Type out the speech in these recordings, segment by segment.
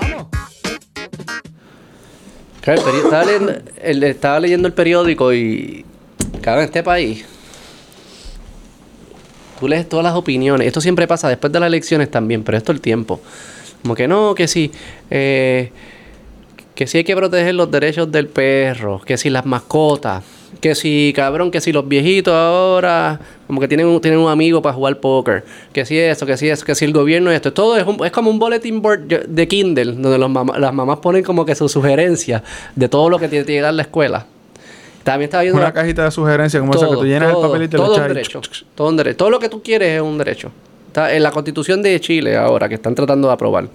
Vamos. Claro, el estaba, leyendo, el- estaba leyendo el periódico y. Claro, en este país. Tú lees todas las opiniones. Esto siempre pasa después de las elecciones también, pero esto el tiempo. Como que no, que sí. eh, que sí hay que proteger los derechos del perro. Que si las mascotas. Que si, cabrón, que si los viejitos ahora. Como que tienen un, tienen un amigo para jugar póker. Que si eso, que si eso, que si el gobierno esto. Todo es, un- es como un bulletin board de Kindle. Donde los mamá- las mamás ponen como que sus sugerencias de todo lo que tiene que llegar a la escuela. También estaba viendo. Una cajita de sugerencias como esa que tú llenas todo, el papelito y todo le un echas ahí. derecho. Todo un derecho. Todo lo que tú quieres es un derecho. Está en la constitución de Chile ahora, que están tratando de aprobar.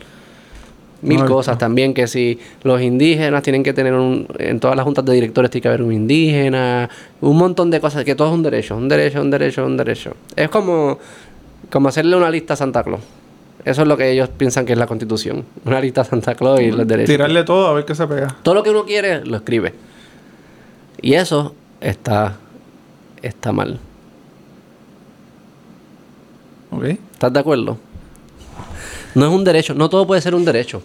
Mil No, cosas también, que si los indígenas tienen que tener un... En todas las juntas de directores tiene que haber un indígena. Un montón de cosas, que todo es un derecho. Un derecho, un derecho, un derecho. Es como, como hacerle una lista a Santa Claus. Eso es lo que ellos piensan que es la constitución. Una lista a Santa Claus y los derechos. Tirarle todo a ver qué se pega. Todo lo que uno quiere, lo escribe. Y eso está, está mal. ¿Ok? ¿Estás de acuerdo? No es un derecho, no todo puede ser un derecho.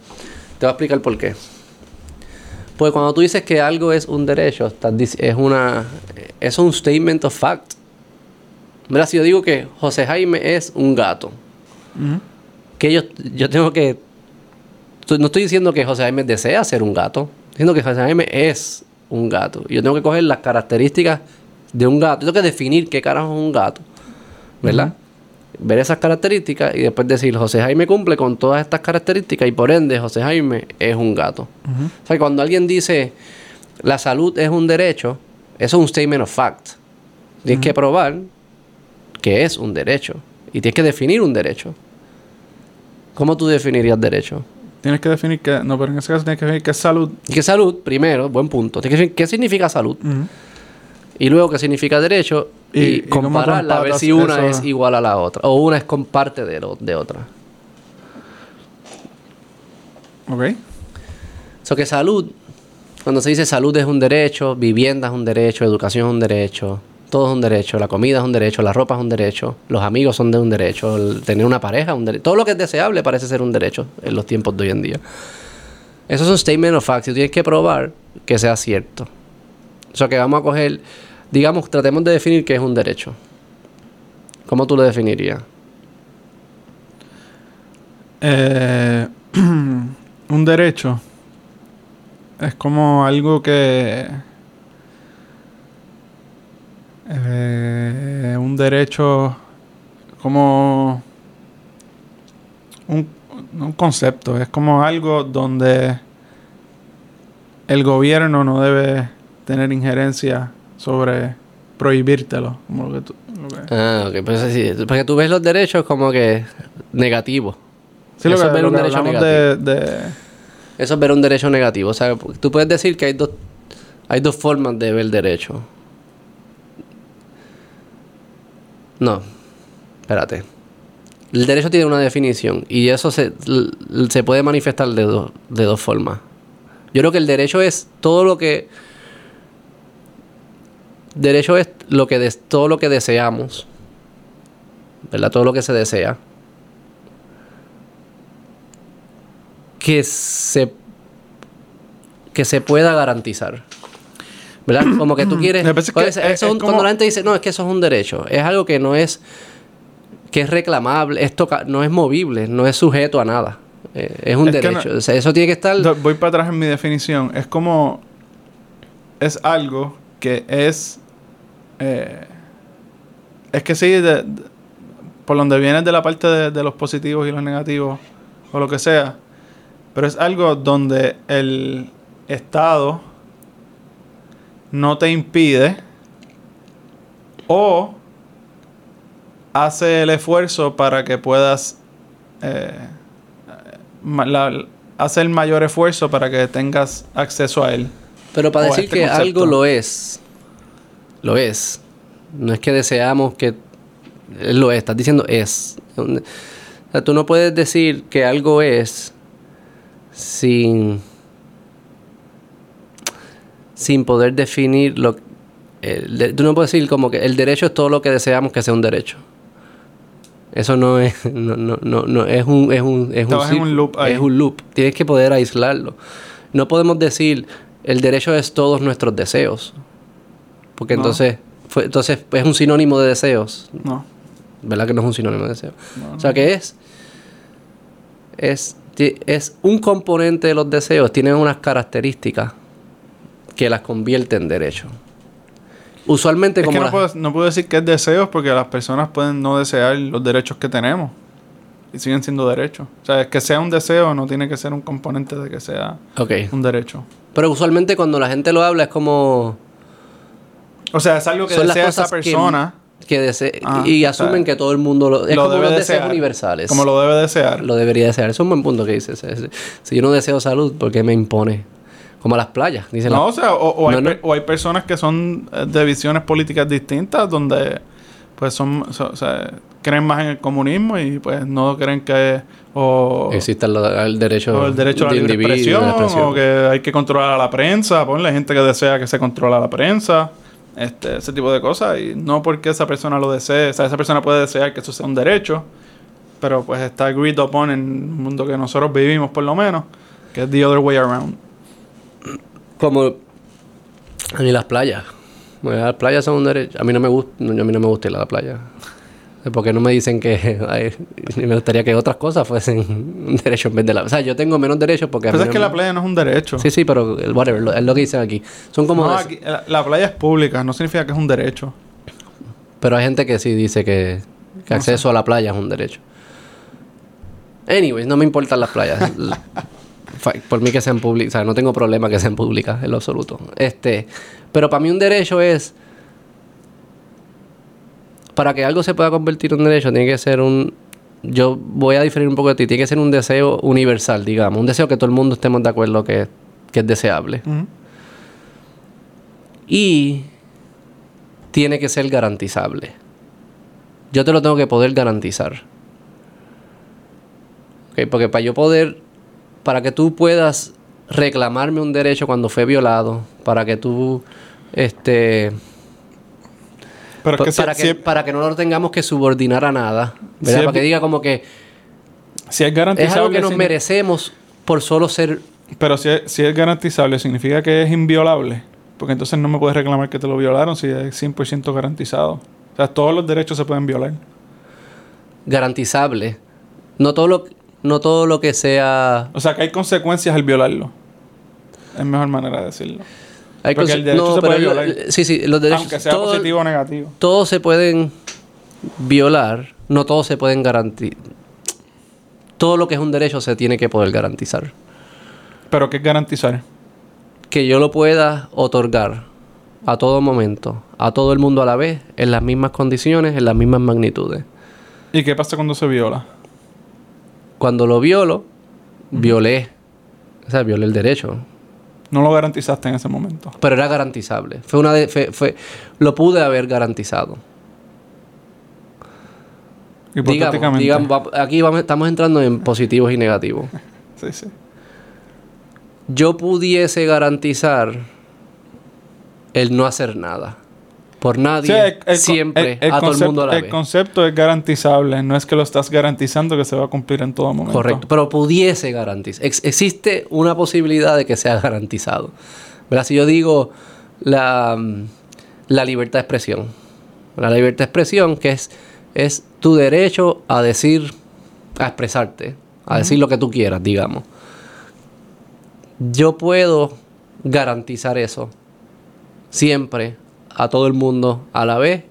Te voy a explicar por qué. Porque cuando tú dices que algo es un derecho, es una es un statement of fact. Mira, si yo digo que José Jaime es un gato, que yo, yo tengo que no estoy diciendo que José Jaime desea ser un gato, diciendo que José Jaime es un gato. Yo tengo que coger las características de un gato. Yo tengo que definir qué carajo es un gato. ¿Verdad? Ver esas características y después decir José Jaime cumple con todas estas características y por ende José Jaime es un gato. O sea, cuando alguien dice la salud es un derecho, eso es un statement of fact. Tienes que probar que es un derecho y tienes que definir un derecho. ¿Cómo tú definirías derecho? Tienes que definir que... No, pero en ese caso tienes que definir que es salud. ¿Qué salud? Primero, buen punto. Tienes que definir qué significa salud. Y luego qué significa derecho y, Y- compararla a ver si una eso. es igual a la otra o una es comparte de, lo- de otra. ¿Ok? So que salud, cuando se dice salud es un derecho, vivienda es un derecho, educación es un derecho, todo es un derecho, la comida es un derecho, la ropa es un derecho, los amigos son de un derecho, el tener una pareja es un derecho, todo lo que es deseable parece ser un derecho en los tiempos de hoy en día. Eso es un statement of facts y tú tienes que probar que sea cierto. O sea que vamos a coger, digamos, tratemos de definir qué es un derecho. ¿Cómo tú lo definirías? Eh, un derecho es como algo que eh, un derecho como un, un concepto es como algo donde el gobierno no debe tener injerencia sobre prohibírtelo como lo que tú- lo que- Ah, ok, pues sí, porque tú ves los derechos como que negativos. Sí, lo Eso que- es ver lo un que derecho negativo. de- de, Eso es ver un derecho negativo. O sea, tú puedes decir que hay dos, hay dos formas de ver derecho. No, espérate. El derecho tiene una definición y eso se, se puede manifestar de, do- de dos formas. Yo creo que el derecho es todo lo que... Derecho es lo que des- todo lo que deseamos. ¿Verdad? Todo lo que se desea. que se que se pueda garantizar. ¿Verdad? Como que tú quieres. Me parece que Oye, es- eso es es un- como- Cuando la gente dice, no, es que eso es un derecho, es algo que no es que es reclamable, es toca- no es movible, no es sujeto a nada. Eh, es un derecho. no- O sea, eso tiene que estar. Voy para atrás en mi definición. Es como. Es algo que es. Eh, es que sí, de- de- por donde viene de la parte de, de los positivos y los negativos, o lo que sea. Pero es algo donde el Estado no te impide o hace el esfuerzo para que puedas eh, la- hace el mayor esfuerzo para que tengas acceso a él. Pero para decir este que concepto. algo lo es, lo es. No es que deseamos que él lo es, estás diciendo es. O sea, tú no puedes decir que algo es sin sin poder definir lo el tú no puedes decir como que el derecho es todo lo que deseamos que sea un derecho. Eso no es, no, no, no, no, es un, es un, es un, círculo, un loop ahí. es un loop. Tienes que poder aislarlo. No podemos decir el derecho es todos nuestros deseos, porque No. entonces, fue, entonces es un sinónimo de deseos, No. ¿verdad que no es un sinónimo de deseos? no, O sea que es, es, es un componente de los deseos, tienen unas características que las convierte en derecho. Usualmente Es como que no las- puedo, no puedo decir que es deseos porque las personas pueden no desear los derechos que tenemos. Y siguen siendo derechos. O sea, es que sea un deseo no tiene que ser un componente de que sea un derecho. Pero usualmente cuando la gente lo habla es como... O sea, es algo que son desea esa cosas que- persona. que dese- Ah, y asumen que todo el mundo lo... Es lo como debe los deseos universales. Como lo debe desear. Lo debería desear. Es un buen punto que dices. Es- Si yo no deseo salud, ¿por qué me impone? Como las playas. Dicen No, las- o sea, o, o hay, No, o hay personas que son eh, de visiones políticas distintas donde pues son, so- o sea, creen más en el comunismo y pues no creen que o, existe el, el derecho, o el derecho a la libre de expresión, la expresión. o que hay que controlar a la prensa, ponle gente que desea que se controla a la prensa, este, ese tipo de cosas y no porque esa persona lo desee, o sea, esa persona puede desear que eso sea un derecho, pero pues está agreed upon en el mundo que nosotros vivimos por lo menos, que es the other way around. Como mí las playas. Las playas son un derecho. A mí no me gusta, a mí no me gusta ir a la playa. Porque no me dicen que ay, me gustaría que otras cosas fuesen un derecho en vez de la. O sea, yo tengo menos derechos porque. Pero mí es que la playa no es un derecho. Sí, sí, pero whatever, lo- es lo que dicen aquí. Son como. No, aquí- la, la playa es pública, no significa que es un derecho. Pero hay gente que sí dice que, que No acceso a la playa es un derecho. Anyways, no me importan las playas. Por mí que sean públicas, o sea, no tengo problema que sean públicas en lo absoluto. Este, pero para mí un derecho es para que algo se pueda convertir en un derecho tiene que ser un yo voy a diferir un poco de ti, tiene que ser un deseo universal, digamos, un deseo que todo el mundo estemos de acuerdo que, que es deseable. Y tiene que ser garantizable. Yo te lo tengo que poder garantizar. Porque para yo poder, para que tú puedas reclamarme un derecho cuando fue violado, para que tú, este, Pero es si, para, que, si- para que no lo tengamos que subordinar a nada, ¿verdad? Si es- para que diga como que si es es garantizable... algo que nos merecemos por solo ser Pero si es, si es garantizable, significa que es inviolable. Porque entonces no me puedes reclamar que te lo violaron si es 100% garantizado. O sea, todos los derechos se pueden violar. garantizable. No todo lo, no todo lo que sea O sea, que hay consecuencias al violarlo. Es mejor manera de decirlo. Hay Porque el derecho se pero puede violar. Sí, sí, los derechos. Aunque sea todo- positivo o negativo. Todos se pueden violar, no todos se pueden garantizar. Todo lo que es un derecho se tiene que poder garantizar. Pero ¿qué es garantizar? Que yo lo pueda otorgar a todo momento, a todo el mundo a la vez, en las mismas condiciones, en las mismas magnitudes. ¿Y qué pasa cuando se viola? Cuando lo violo, violé. O sea, violé el derecho. No lo garantizaste en ese momento. Pero era garantizable. Fue una de, fue, fue- lo pude haber garantizado. Hipotéticamente. digamos, aquí vamos- estamos entrando en positivos y negativos. Sí, sí. Yo pudiese garantizar el no hacer nada. Por nadie, Sí, el- el- siempre, el- el a todo el mundo a la El vez. concepto es garantizable, no es que lo estás garantizando que se va a cumplir en todo momento. Correcto, pero pudiese garantizar. Ex- existe una posibilidad de que sea garantizado. ¿Verdad? Si yo digo la, mm, la libertad de expresión. La libertad de expresión, que es, es tu derecho a decir, a expresarte, a decir lo que tú quieras, digamos. Yo puedo garantizar eso siempre a todo el mundo a la vez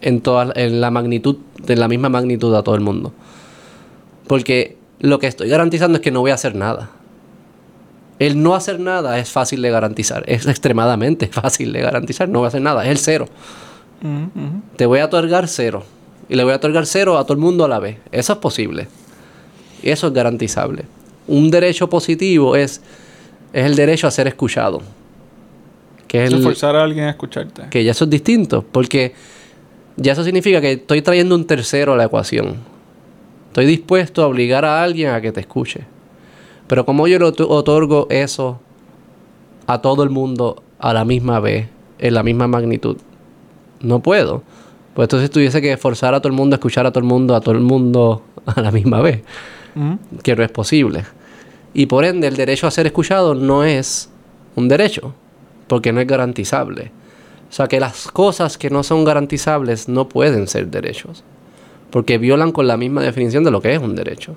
en toda en la magnitud de la misma magnitud a todo el mundo. Porque lo que estoy garantizando es que no voy a hacer nada. El no hacer nada es fácil de garantizar es extremadamente fácil de garantizar no voy a hacer nada es el cero. Te voy a otorgar cero y le voy a otorgar cero a todo el mundo a la vez. Eso es posible eso es garantizable. Un derecho positivo es es el derecho a ser escuchado que es el, forzar a alguien a escucharte. que ya eso es distinto, porque ya eso significa que estoy trayendo un tercero a la ecuación. Estoy dispuesto a obligar a alguien a que te escuche. Pero como yo le ot- otorgo eso a todo el mundo a la misma vez, en la misma magnitud, no puedo. Pues entonces tuviese que forzar a todo el mundo a escuchar a todo el mundo, a todo el mundo a la misma vez. Que no es posible. Y por ende, el derecho a ser escuchado no es un derecho, porque no es garantizable. O sea, que las cosas que no son garantizables no pueden ser derechos, porque violan con la misma definición de lo que es un derecho.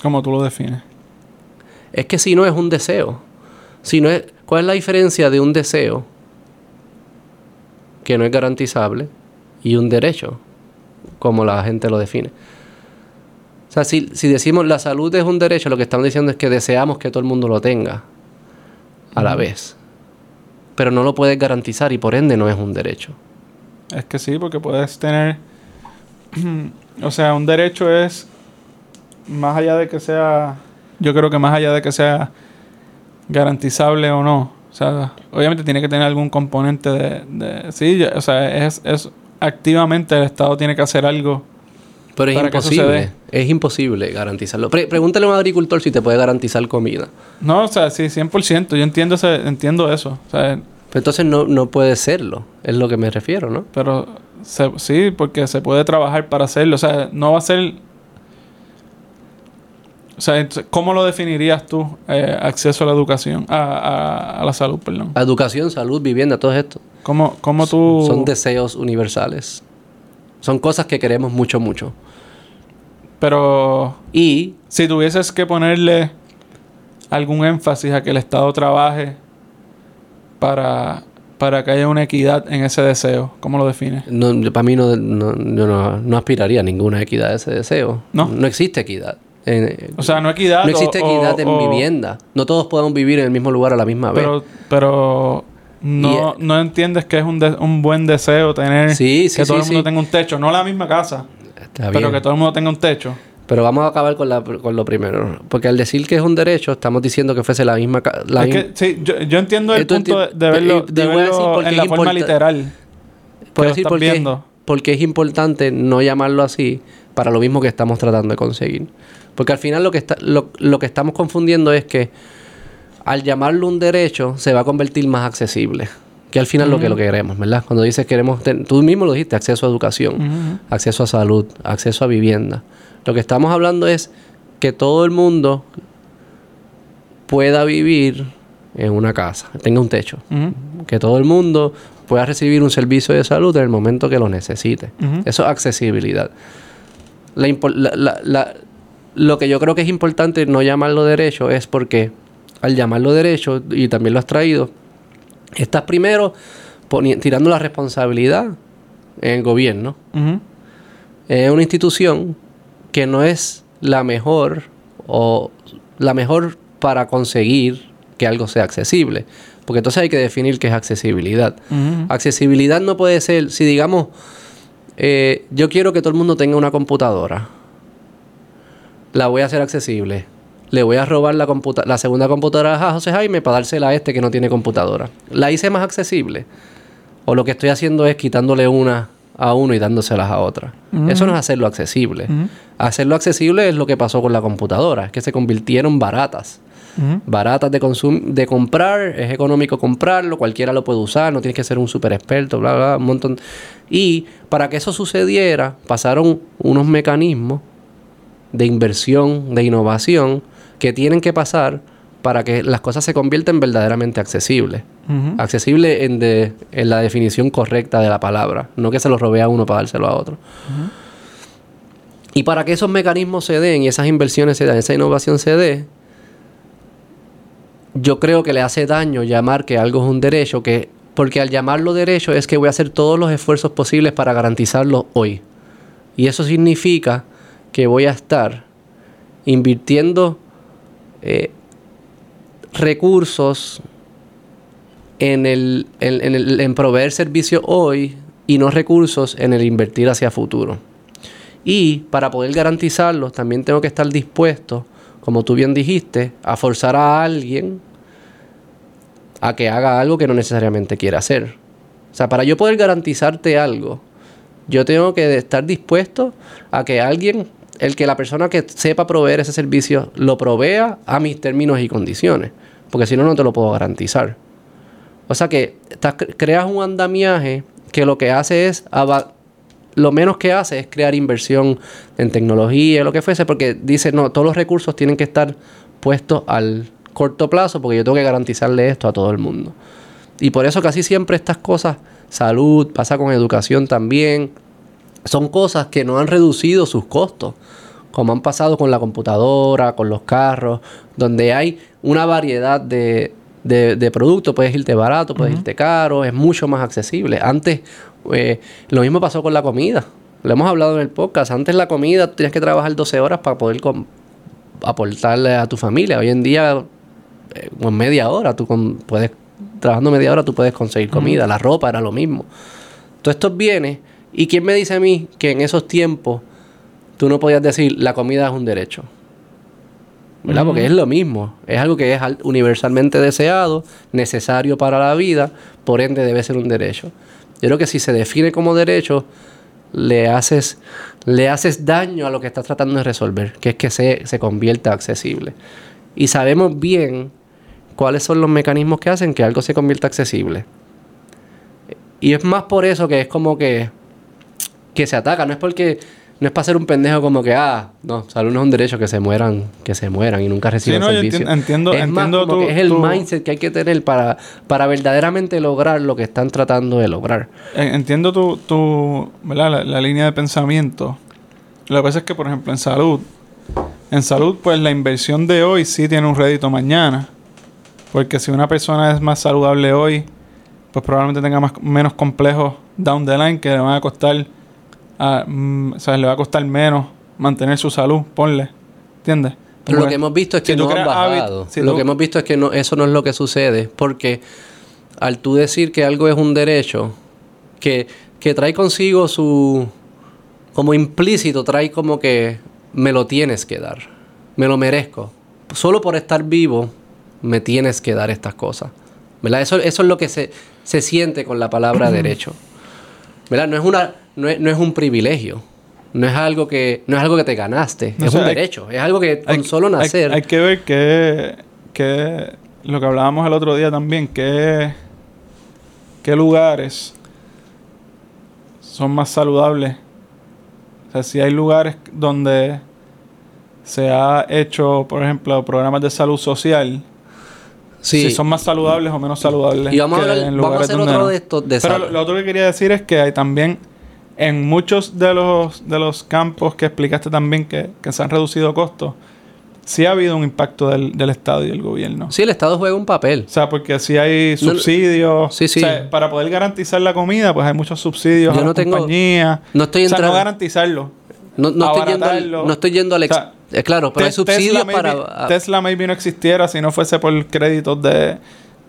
Como tú lo defines. Es que si no es un deseo, si no es, ¿cuál es la diferencia de un deseo que no es garantizable y un derecho, como la gente lo define? O sea, si, si decimos la salud es un derecho, lo que estamos diciendo es que deseamos que todo el mundo lo tenga a la vez. Pero no lo puedes garantizar y por ende no es un derecho. Es que sí, porque puedes tener. o sea, un derecho es. Más allá de que sea. Yo creo que más allá de que sea garantizable o no. O sea, obviamente tiene que tener algún componente de. de- sí, o sea, es, es. Activamente el Estado tiene que hacer algo. Pero es Para imposible. Es imposible garantizarlo. Pre- pregúntale a un agricultor si te puede garantizar comida. No, o sea, sí, 100%. Yo entiendo, entiendo eso. O sea, Pero entonces no, no puede serlo. Es lo que me refiero, ¿no? Pero se- sí, porque se puede trabajar para hacerlo. O sea, no va a ser. O sea, ¿cómo lo definirías tú? eh, acceso a la educación, a, a- a la salud, perdón. Educación, salud, vivienda, todo esto. ¿Cómo, cómo tú.? Son deseos universales. Son cosas que queremos mucho, mucho. Pero Y si tuvieses que ponerle algún énfasis a que el Estado trabaje para, para que haya una equidad en ese deseo, ¿cómo lo defines? no, para mí no, no, yo no, no aspiraría a ninguna equidad a ese deseo. ¿No? No existe equidad. En- O sea, no equidad. no existe o- equidad en o- vivienda. No todos podemos vivir en el mismo lugar a la misma vez. Pero, pero no, Y, no entiendes que es un, de- un buen deseo tener Sí, sí, que todo el mundo tenga un techo, no la misma casa, Está pero que todo el mundo tenga un techo. Pero vamos a acabar con, la, con lo primero. Porque al decir que es un derecho, estamos diciendo que fuese la misma... La es que sí, yo, yo entiendo el Eh, punto de, enti- de verlo, eh, de verlo qué en la forma literal. Puedo decir por qué, viendo. porque es importante no llamarlo así para lo mismo que estamos tratando de conseguir. Porque al final lo que, está, lo, lo que estamos confundiendo es que al llamarlo un derecho se va a convertir más accesible. Que al final lo que lo que queremos, ¿verdad? Cuando dices queremos, ten- tú mismo lo dijiste, acceso a educación, acceso a salud, acceso a vivienda. Lo que estamos hablando es que todo el mundo pueda vivir en una casa, tenga un techo que todo el mundo pueda recibir un servicio de salud en el momento que lo necesite. Eso es accesibilidad. La impo- la- la- la- lo que yo creo que es importante no llamarlo derecho es porque al llamarlo derecho, y también lo has traído, estás primero tirando la responsabilidad en el gobierno. Ujú. Es una institución que no es la mejor o la mejor para conseguir que algo sea accesible. Porque entonces hay que definir qué es accesibilidad. Accesibilidad no puede ser, si digamos, eh, yo quiero que todo el mundo tenga una computadora, la voy a hacer accesible. Le voy a robar la, computa- la segunda computadora a José Jaime para dársela a este que no tiene computadora. ¿La hice más accesible? ¿O lo que estoy haciendo es quitándole una a uno y dándoselas a otra? Eso no es hacerlo accesible. Ujú. Hacerlo accesible es lo que pasó con la computadora, es que se convirtieron baratas Ujú. baratas de de comprar, es económico comprarlo, cualquiera lo puede usar, no tienes que ser un super experto, bla, bla, un montón. Y para que eso sucediera, pasaron unos mecanismos de inversión, de innovación, que tienen que pasar para que las cosas se conviertan verdaderamente accesibles. Ujú. Accesible en, de- en la definición correcta de la palabra, no que se lo robee a uno para dárselo a otro. Y para que esos mecanismos se den y esas inversiones se den, esa innovación se dé, yo creo que le hace daño llamar que algo es un derecho, que porque al llamarlo derecho es que voy a hacer todos los esfuerzos posibles para garantizarlo hoy. Y eso significa que voy a estar invirtiendo eh, recursos en, el, en, el- en proveer servicio hoy y no recursos en el invertir hacia futuro. Y para poder garantizarlos, también tengo que estar dispuesto, como tú bien dijiste, a forzar a alguien a que haga algo que no necesariamente quiere hacer. O sea, para yo poder garantizarte algo, yo tengo que estar dispuesto a que alguien, el que la persona que sepa proveer ese servicio, lo provea a mis términos y condiciones. Porque si no, no te lo puedo garantizar. O sea que creas un andamiaje que lo que hace es lo menos que hace es crear inversión en tecnología, lo que fuese, porque dice, no, todos los recursos tienen que estar puestos al corto plazo porque yo tengo que garantizarle esto a todo el mundo. Y por eso casi siempre estas cosas, salud, pasa con educación también, son cosas que no han reducido sus costos, como han pasado con la computadora, con los carros, donde hay una variedad de, de, productos, puedes irte barato, puedes irte caro, es mucho más accesible. Antes, eh, lo mismo pasó con la comida. Lo hemos hablado en el podcast. Antes la comida tienes que trabajar 12 horas para poder aportarle a tu familia. Hoy en día, eh, en media hora, tú puedes, trabajando media hora, tú puedes conseguir comida. La ropa era lo mismo. Todos estos bienes. ¿Y quién me dice a mí que en esos tiempos tú no podías decir la comida es un derecho? ¿verdad? Porque es lo mismo, es algo que es universalmente deseado, necesario para la vida, por ende debe ser un derecho. Yo creo que si se define como derecho, le haces, le haces daño a lo que estás tratando de resolver, que es que se, se convierta accesible. Y sabemos bien cuáles son los mecanismos que hacen que algo se convierta accesible. Y es más por eso que es como que, que se ataca, no es porque no es para ser un pendejo como que, ah, no, salud no es un derecho que se mueran, que se mueran y nunca reciban servicio. entiendo, es entiendo más es el mindset que hay que tener para, para verdaderamente lograr lo que están tratando de lograr. Entiendo tu, tu ¿verdad? La, línea de pensamiento. Lo que pasa es que, por ejemplo, en salud, en salud, pues la inversión de hoy sí tiene un rédito mañana. Porque si una persona es más saludable hoy, pues probablemente tenga más, menos complejos down the line que le van a costar Mm, o sea, le va a costar menos mantener su salud, ponle. ¿Entiendes? Pero lo que hemos visto es que no han bajado. lo que hemos visto es que no, eso no es lo que sucede. Porque al tú decir que algo es un derecho, que, que trae consigo su. como implícito, trae como que me lo tienes que dar. Me lo merezco. Solo por estar vivo, me tienes que dar estas cosas. ¿Verdad? Eso, eso es lo que se, se siente con la palabra derecho. ¿Verdad? No es una no es, un privilegio. No es algo que, no es algo que te ganaste, es un derecho, es algo que con solo nacer. Hay, que ver que, que, lo que hablábamos el otro día también, que qué lugares son más saludables. O sea, si hay lugares donde se ha hecho, por ejemplo, programas de salud social, si son más saludables o menos saludables. Y vamos, a, hacer otro de estos de Pero lo, otro que quería decir es que hay también en muchos de los, de los campos que explicaste también que, se han reducido costos, sí ha habido un impacto del, Estado y del gobierno. Sí, el Estado juega un papel. O sea, porque si hay subsidios. sí, sí. O sea, para poder garantizar la comida, pues hay muchos subsidios Yo a no tengo, compañías. No estoy entrando. O sea, no garantizarlo. No, no estoy yendo al, no estoy yendo al... Eh, claro, pero hay subsidios para... Tesla maybe no existiera si no fuese por créditos de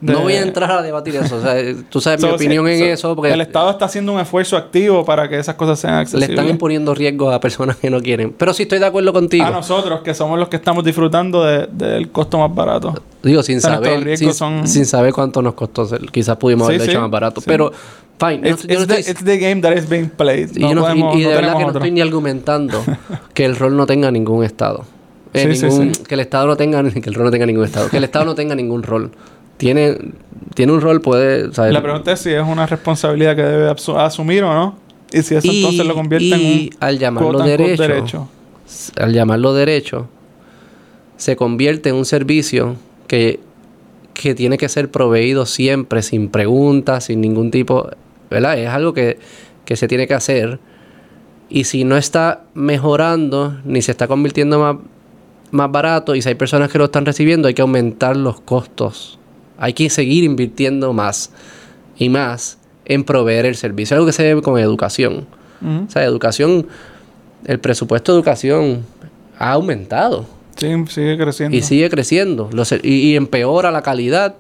no voy a entrar a debatir eso. O sea, tú sabes mi opinión en eso. Porque el Estado está haciendo un esfuerzo activo para que esas cosas sean accesibles. Le están imponiendo riesgos a personas que no quieren. Pero sí estoy de acuerdo contigo. A nosotros, que somos los que estamos disfrutando del costo más barato. Digo, sin saber sin, saber cuánto nos costó. Quizás pudimos haberlo hecho más barato. Pero, fine. It's, the, game that is being played. Y, de verdad que no estoy ni argumentando que el rol no tenga ningún Estado. Eh, que el Estado no tenga... Que el rol no tenga ningún Estado. Que el Estado no tenga ningún rol tiene, tiene un rol, puede... La pregunta es si es una responsabilidad que debe asumir o no. Y si eso entonces lo convierte en un... al llamarlo derecho, Al llamarlo derecho, se convierte en un servicio que, que tiene que ser proveído siempre, sin preguntas, sin ningún tipo... ¿Verdad? Es algo que, que se tiene que hacer. Y si no está mejorando, ni se está convirtiendo más, más barato, y si hay personas que lo están recibiendo, hay que aumentar los costos hay que seguir invirtiendo más y más en proveer el servicio. Algo que se ve con educación. O sea, educación, el presupuesto de educación ha aumentado. Sí, sigue creciendo. Y sigue creciendo. y, empeora la calidad.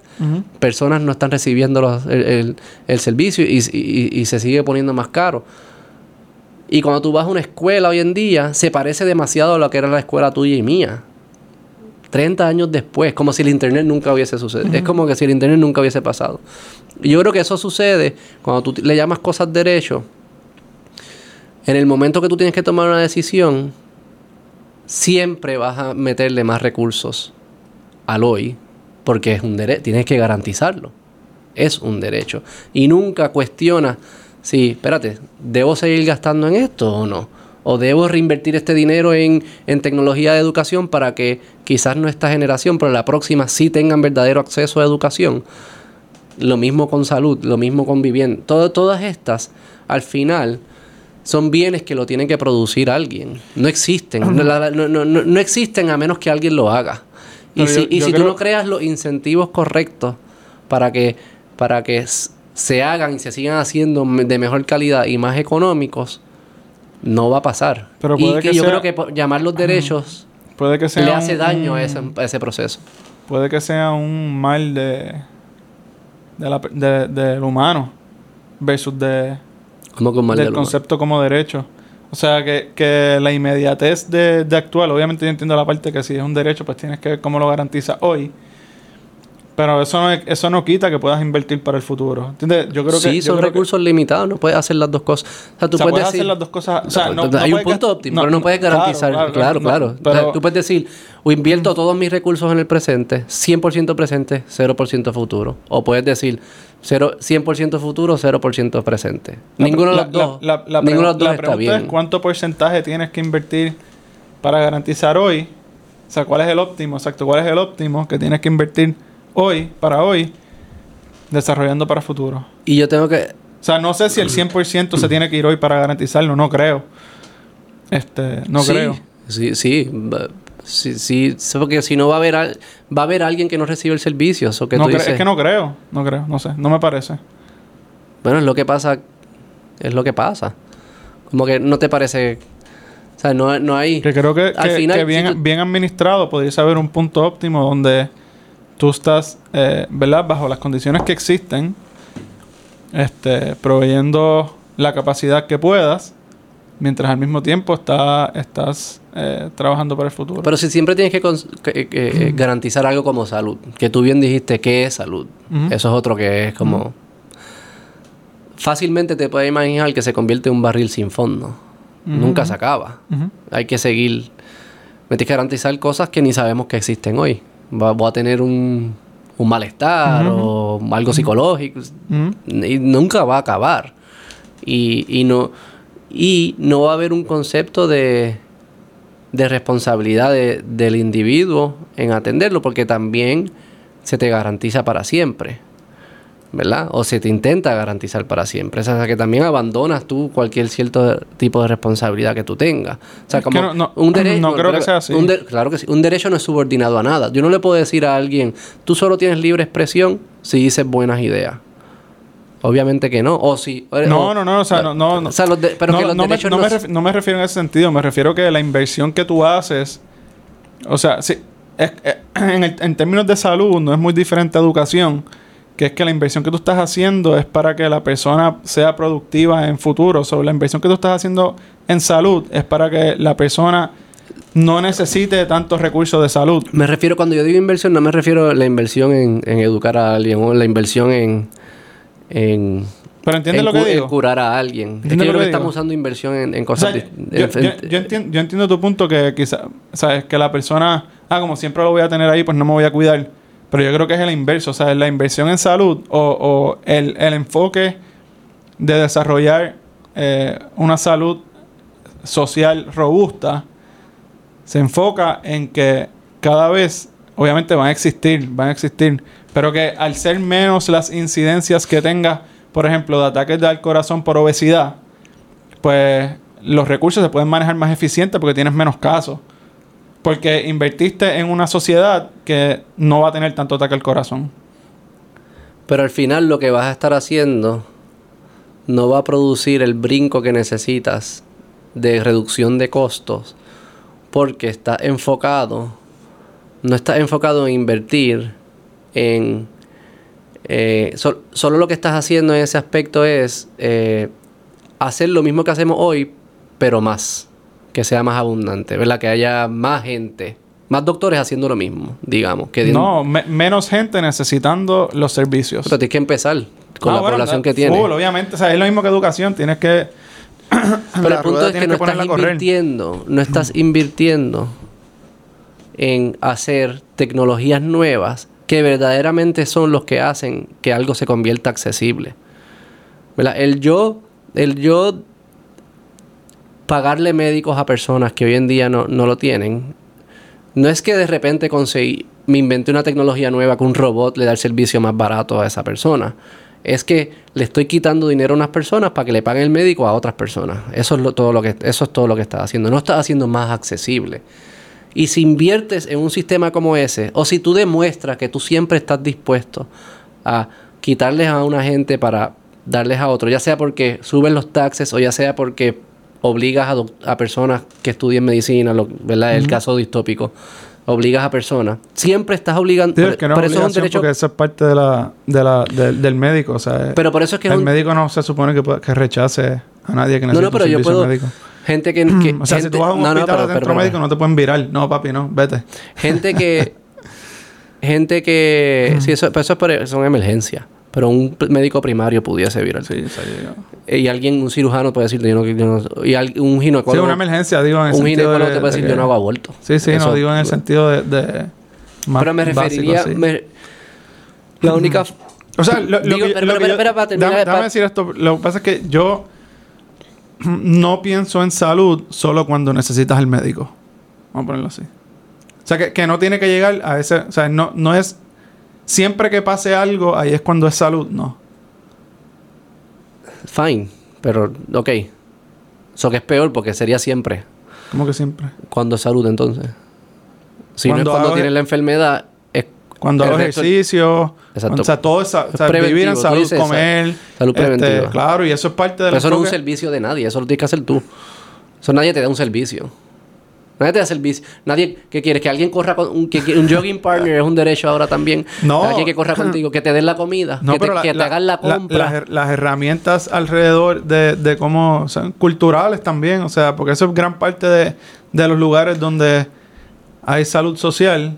Personas no están recibiendo el, servicio y, y, se sigue poniendo más caro. Y cuando tú vas a una escuela hoy en día, se parece demasiado a lo que era la escuela tuya y mía. 30 años después, como si el Internet nunca hubiese sucedido. Es como que si el Internet nunca hubiese pasado. Y yo creo que eso sucede cuando tú le llamas cosas derecho. En el momento que tú tienes que tomar una decisión, siempre vas a meterle más recursos al hoy, porque es un derecho, tienes que garantizarlo. Es un derecho. Y nunca cuestiona sí, espérate, ¿debo seguir gastando en esto o no? ¿O debo reinvertir este dinero en, en tecnología de educación para que quizás no esta generación, pero la próxima sí tengan verdadero acceso a educación? Lo mismo con salud, lo mismo con vivienda. Todo- todas estas, al final, son bienes que lo tiene que producir alguien. No existen. No, no- no- no- existen a menos que alguien lo haga. Y si, yo- y yo si tú no creas los incentivos correctos para que, para que se hagan y se sigan haciendo de mejor calidad y más económicos, no va a pasar. Pero y que que yo sea- creo que llamar los derechos Puede que sea le un- hace daño a un- ese, a ese proceso. Puede que sea un mal de, de la- de- del humano versus de, mal del del humano. concepto como derecho. O sea, que, que la inmediatez de, de actuar, obviamente yo entiendo la parte que si es un derecho, pues tienes que ver cómo lo garantiza hoy. Pero eso no, es- eso no quita que puedas invertir para el futuro. ¿Entiendes? Yo creo que... sí, son que- recursos limitados, no puedes hacer las dos cosas. O sea, tú o sea, puedes, puedes decir, hacer las dos cosas. O sea, no, no hay un punto óptimo, pero no puedes claro, garantizar. Claro, claro. no, O sea, pero- tú puedes decir, o invierto todos mis recursos en el presente, 100% presente, 0% futuro. O puedes decir, cero- 100% futuro, 0% presente. La- ninguno de los dos, La, la- la ninguno de los dos la está bien. es cuánto porcentaje tienes que invertir para garantizar hoy. O sea, cuál es el óptimo, exacto, cuál es el óptimo que tienes que invertir hoy, para hoy, desarrollando para futuro. Y yo tengo que... O sea, no sé si el 100% se tiene que ir hoy para garantizarlo, no creo. Este, no sí, creo. Sí, sí. Sí, sí, porque si no va a haber al- va a haber alguien que no recibe el servicio, eso que No tú cre- dices. es que no creo, no creo, no sé, no me parece. Bueno, es lo que pasa, es lo que pasa. Como que no te parece, o sea, no, no hay... Que creo que, Al que- final, que bien, si tú- bien administrado podría haber un punto óptimo donde tú estás, eh, ¿verdad? Bajo las condiciones que existen, este, proveyendo la capacidad que puedas, mientras al mismo tiempo está, estás eh, trabajando para el futuro. Pero si siempre tienes que, que- que, eh, garantizar algo como salud, que tú bien dijiste qué es salud, eso es otro que es como... Fácilmente te puedes imaginar que se convierte en un barril sin fondo. Nunca se acaba. Hay que seguir. Me tienes que garantizar cosas que ni sabemos que existen hoy. Va- voy a tener un, un malestar o algo psicológico. Y nunca va a acabar. Y, y no, y no va a haber un concepto de, de responsabilidad de- del individuo en atenderlo, porque también se te garantiza para siempre. ¿Verdad? O se te intenta garantizar para siempre. O sea, que también abandonas tú cualquier cierto tipo de responsabilidad que tú tengas. O sea, Es como que no- no- un derecho. no creo que sea así. claro que sí. Un derecho no es subordinado a nada. Yo no le puedo decir a alguien, tú solo tienes libre expresión si dices buenas ideas. Obviamente que no. O si. No, o- no, no, o sea, no, no. O sea, los de- pero que los no me, derechos no me ref- no me refiero en ese sentido, me refiero que la inversión que tú haces, o sea, sí, es- eh, en, el- en términos de salud no es muy diferente a educación, que es que la inversión que tú estás haciendo es para que la persona sea productiva en futuro. Sobre la inversión que tú estás haciendo en salud es para que la persona no necesite tantos recursos de salud. Me refiero, cuando yo digo inversión, no me refiero a la inversión en, en educar a alguien o la inversión en. en Pero entiendes en lo que en digo. curar a alguien. Es que ¿Entiendes yo creo que estamos usando inversión en, en O cosas. sea, dis- yo, en- yo- en- yo entiendo, yo entiendo tu punto que quizá, sabes, que la persona, ah, como siempre lo voy a tener ahí, pues no me voy a cuidar. Pero yo creo que es el inverso, o sea, la inversión en salud o, el, el enfoque de desarrollar eh, una salud social robusta se enfoca en que cada vez, obviamente van a existir, van a existir, pero que al ser menos las incidencias que tenga, por ejemplo, de ataques al corazón por obesidad, pues los recursos se pueden manejar más eficiente porque tienes menos casos. Porque invertiste en una sociedad que no va a tener tanto ataque al corazón. Pero al final lo que vas a estar haciendo no va a producir el brinco que necesitas de reducción de costos porque está enfocado, no está enfocado en invertir en... eh, sol- solo lo que estás haciendo en ese aspecto es eh, hacer lo mismo que hacemos hoy, pero más, que sea más abundante, ¿verdad? Que haya más gente, más doctores haciendo lo mismo, digamos. Que No, me- menos gente necesitando los servicios. Pero tienes que empezar con Ah, la bueno, población que tiene. full, obviamente, o sea, es lo mismo que educación, tienes que... Pero la el punto es que tienes no estás invirtiendo, no estás invirtiendo en hacer tecnologías nuevas que verdaderamente son los que hacen que algo se convierta accesible. ¿Verdad? El yo el yo pagarle médicos a personas que hoy en día no, no lo tienen, no es que de repente conseguí, me inventé una tecnología nueva que un robot le da el servicio más barato a esa persona. Es que le estoy quitando dinero a unas personas para que le paguen el médico a otras personas. Eso es, lo, todo, lo que, eso es todo lo que estás haciendo. No estás haciendo más accesible. Y si inviertes en un sistema como ese, o si tú demuestras que tú siempre estás dispuesto a quitarles a una gente para darles a otro, ya sea porque suben los taxes o ya sea porque obligas a, a personas que estudien medicina, lo, ¿verdad? El caso distópico. Obligas a personas. Siempre estás obligando. Sí, es que no es un derecho. Porque eso es parte de la, de la, del médico. O sea, pero por eso es que. El médico no se supone que, que rechace a nadie que necesite no, no, pero yo puedo, médico. Gente que, que O sea, si tú vas a un hospital de centro médico, no te pueden virar. No, papi, no, vete. Gente que. gente que. sí, eso, eso es por, son emergencias. Pero un médico primario pudiese virar. Sí, sí, Y alguien, un cirujano puede decir, yo no, yo no y un ginecólogo. Sí, una emergencia, digo, en el un sentido. Un ginecólogo te puede decir, yo no hago aborto. Sí, sí, no, digo en el sentido de. de más pero me referiría. Me, la única. O sea, lo, digo, que, pero, pero, pero, para terminar. Dame, dame decir esto. Lo que pasa es que yo no pienso en salud solo cuando necesitas el médico. Vamos a ponerlo así. O sea, que, que no tiene que llegar a ese. O sea, no, no es siempre que pase algo, ahí es cuando es salud, no. Fine, pero ok. Eso que es peor porque sería siempre. ¿Cómo que siempre? Cuando es salud, entonces. Si cuando no es cuando tienes la enfermedad, es. Cuando hago ejercicio. Exacto. o sea, todo esa, o sea, vivir en salud, comer. Salud este, preventiva. claro, y eso es parte de Pero eso no es un servicio de nadie, eso lo tienes que hacer tú. Eso nadie te da un servicio. Nadie te da servicio. Nadie que quiere que alguien corra con un, que, un jogging partner es un derecho ahora también. No. Alguien que corra contigo, que te den la comida, no, que, te, la, que te hagan la compra. las herramientas alrededor de, de cómo son culturales también, o sea, porque eso es gran parte de, de los lugares donde hay salud social,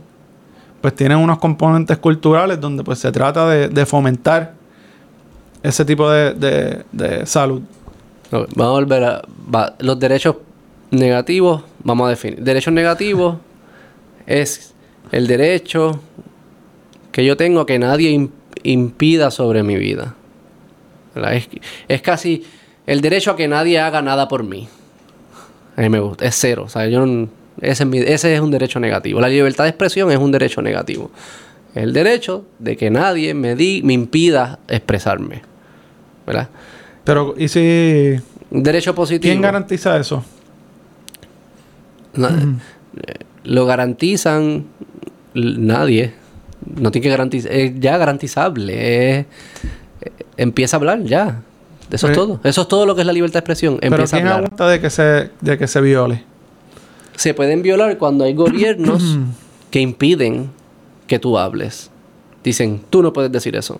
pues tienen unos componentes culturales donde pues se trata de, de fomentar ese tipo de, de, de salud. Vamos a volver a los derechos negativos, vamos a definir. Derechos negativos es el derecho que yo tengo que nadie impida sobre mi vida. Es, es, casi el derecho a que nadie haga nada por mí. A mí me gusta, es cero. O sea, yo ese, es ese es un derecho negativo. La libertad de expresión es un derecho negativo. El derecho de que nadie me, di, me impida expresarme. ¿Verdad? Pero, ¿y si... Derecho positivo. ¿Quién garantiza eso? Lo garantizan nadie. No tiene que garantizar. Es ya garantizable. empieza a hablar ya. Eso es todo. Eso es todo lo que es la libertad de expresión. Empieza ¿Pero quién a de que se de que se viole? Se pueden violar cuando hay gobiernos que impiden que tú hables. Dicen, tú no puedes decir eso.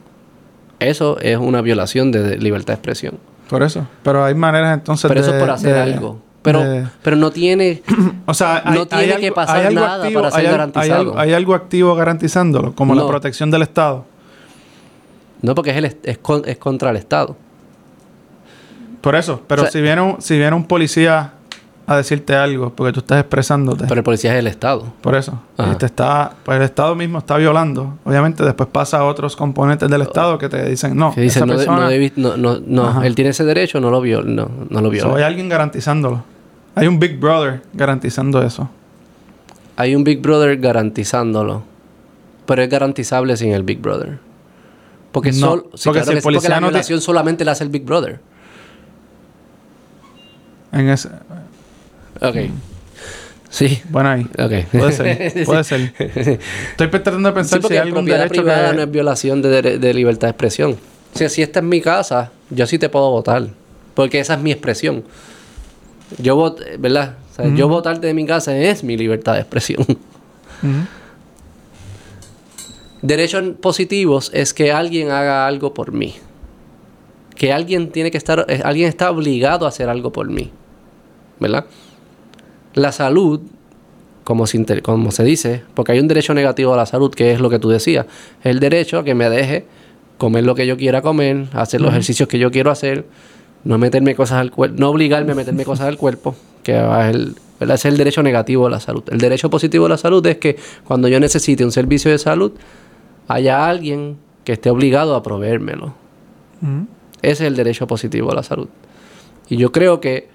Eso es una violación de libertad de expresión. Por eso. Pero hay maneras entonces Pero eso es por hacer algo. Pero, pero no tiene, o sea, no tiene que pasar nada para ser garantizado. Hay, algo activo garantizándolo, como la protección del Estado. No, porque es, el, es, es contra el Estado. Por eso, pero si, viene un, si viene un policía a decirte algo porque tú estás expresándote. Pero el policía es el Estado. Por eso. Y te está, pues el Estado mismo está violando. Obviamente después pasa a otros componentes del Estado que te dicen, no, que dicen, no, no, no, no, él tiene ese derecho, no lo viola. No, no lo viola. hay alguien garantizándolo. Hay un Big Brother garantizando eso. Hay un Big Brother garantizándolo. Pero es garantizable sin el Big Brother. Porque, sol, porque, si porque la violación solamente la hace el Big Brother. En ese... Ok. Sí. Bueno ahí. Okay. Puede ser. Puede ser. Estoy tratando de pensar si hay algún derecho privada no es violación de, de, libertad de expresión. O sea, si esta es mi casa, yo sí te puedo votar. Porque esa es mi expresión. Yo voto, ¿verdad? Yo votarte de mi casa es mi libertad de expresión. Derechos positivos es que alguien haga algo por mí. Que alguien tiene que estar, eh, alguien está obligado a hacer algo por mí. ¿Verdad? La salud, como se, como se dice, porque hay un derecho negativo a la salud, que es lo que tú decías, el derecho a que me deje comer lo que yo quiera comer, hacer los ejercicios que yo quiero hacer, no meterme cosas al cuerpo, no obligarme a meterme cosas al cuerpo, que es el, es el derecho negativo a la salud. El derecho positivo a la salud es que cuando yo necesite un servicio de salud, haya alguien que esté obligado a proveérmelo. Ese es el derecho positivo a la salud. Y yo creo que...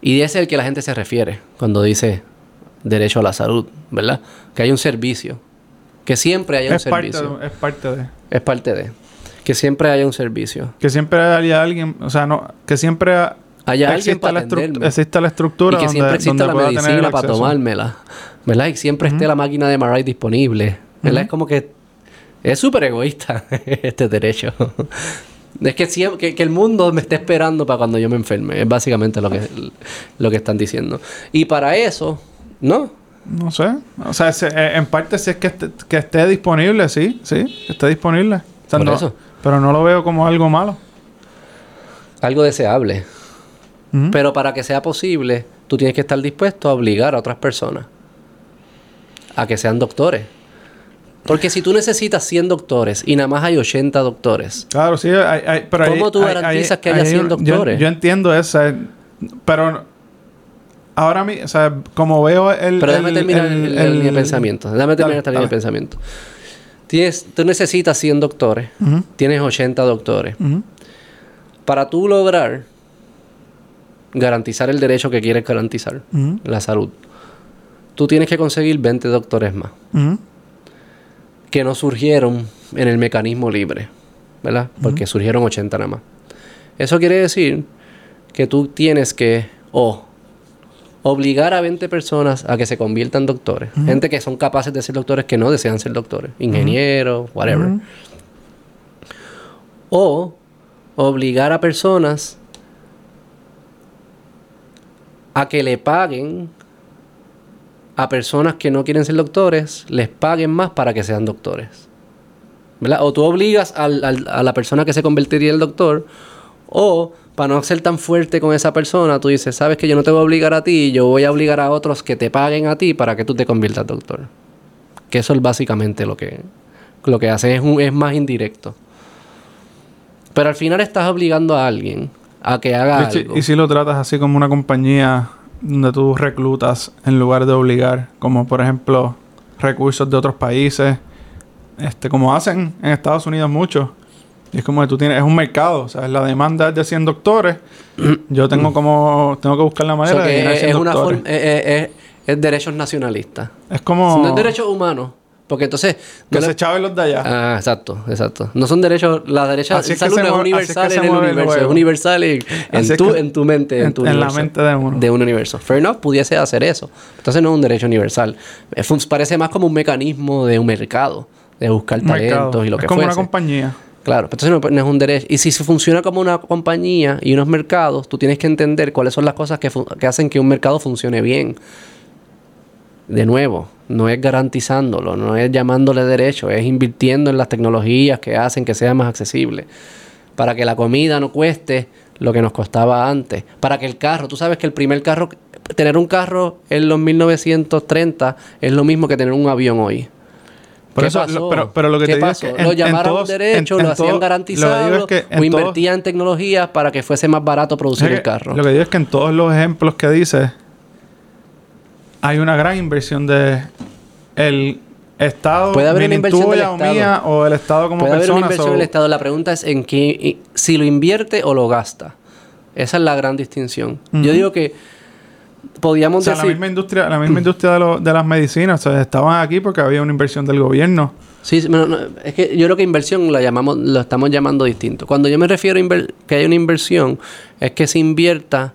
Y ese es el que la gente se refiere cuando dice derecho a la salud, ¿verdad? Que hay un servicio. Que siempre haya un Es parte, servicio. de, es parte de. Es parte de. Que siempre haya un servicio. Que siempre haya alguien, o sea, no, que siempre ha- Haya alguien para la exista la estructura Y que donde, siempre exista donde la medicina para tomármela. ¿Verdad? Y siempre esté la máquina de MRI disponible. ¿Verdad? Es como que... Es súper egoísta este derecho. es que, siem- que, que el mundo me esté esperando para cuando yo me enferme. Es básicamente lo que, lo que están diciendo. Y para eso... ¿No? No sé. O sea, se- eh, en parte si es que esté, que esté disponible, sí, sí, que esté disponible. O sea, Por no- eso. Pero no lo veo como algo malo. Algo deseable. Pero para que sea posible, tú tienes que estar dispuesto a obligar a otras personas a que sean doctores. Porque si tú necesitas 100 doctores y nada más hay 80 doctores, Claro, sí, hay, hay- pero ¿Cómo ahí- tú hay- garantizas hay- que haya hay 100 un- yo- doctores? Yo, entiendo eso, pero ahora mismo, o sea, como veo el... Pero déjame el- terminar el- el, pensamiento. Déjame terminar esta línea de pensamiento. Tienes, tú necesitas 100 doctores. Tienes 80 doctores. Para tú lograr garantizar el derecho que quieres garantizar, la salud, tú tienes que conseguir 20 doctores más. que no surgieron en el mecanismo libre, ¿verdad? Porque surgieron 80 nada más. Eso quiere decir que tú tienes que o obligar a 20 personas a que se conviertan en doctores, gente que son capaces de ser doctores que no desean ser doctores, ingenieros, whatever. O obligar a personas a que le paguen a personas que no quieren ser doctores, les paguen más para que sean doctores. ¿Verdad? O tú obligas al- al- a la persona que se convertiría en doctor, o para no ser tan fuerte con esa persona, tú dices, sabes que yo no te voy a obligar a ti, yo voy a obligar a otros que te paguen a ti para que tú te conviertas doctor. Que eso es básicamente lo que, lo que hace, es, un- es más indirecto. Pero al final estás obligando a alguien a que haga Y si- algo. Y si lo tratas así como una compañía donde tú reclutas en lugar de obligar, como por ejemplo recursos de otros países, este, como hacen en Estados Unidos mucho. Y es como que tú tienes, es un mercado, o sea, la demanda es de 100 doctores. Yo tengo como, tengo que buscar la O manera sea, de llenar es, 100 es una doctores. forma- es, es- es- es derechos nacionalistas. Es como No es derechos humanos. Porque entonces. no que le- se chaven los de allá. Ah, exacto, exacto. No son derechos. La derecha Así es que salud se no es universal así es que en el universo. Es universal en, en es tu, en tu mente. En, en- tu en la mente de uno. De un universo. Fair enough, pudiese hacer eso. Entonces no es un derecho universal. Es parece más como un mecanismo de un mercado. De buscar mercado. talentos y lo es que como una fuese. compañía. Claro, entonces no, no es un derecho. Y si se funciona como una compañía y unos mercados, tú tienes que entender cuáles son las cosas que, que hacen que un mercado funcione bien. De nuevo, no es garantizándolo, no es llamándole derecho, es invirtiendo en las tecnologías que hacen que sea más accesible. Para que la comida no cueste lo que nos costaba antes. Para que el carro, tú sabes que el primer carro, tener un carro en los 1930 es lo mismo que tener un avión hoy. Por ¿Qué eso, pasó? lo- pero, pero lo que ¿Qué te digo pasó? es que en- lo en llamaron todos- derecho, en- lo en hacían todo- garantizado, Lo que digo es que en o todos- invertían en tecnologías para que fuese más barato producir el carro. Lo que digo es que en todos los ejemplos que dices hay una gran inversión de el Estado, Puede haber una inversión del o Estado. mía, o el Estado como Puede haber persona. una inversión so- en el Estado. La pregunta es en qué, si lo invierte o lo gasta. Esa es la gran distinción. Yo digo que podíamos O sea, la decir... misma industria, la misma industria de, lo- de las medicinas, o sea, estaban aquí porque había una inversión del gobierno. Sí, sí, pero no, es que yo creo que inversión la llamamos, lo estamos llamando distinto. Cuando yo me refiero a que hay una inversión, es que se invierta.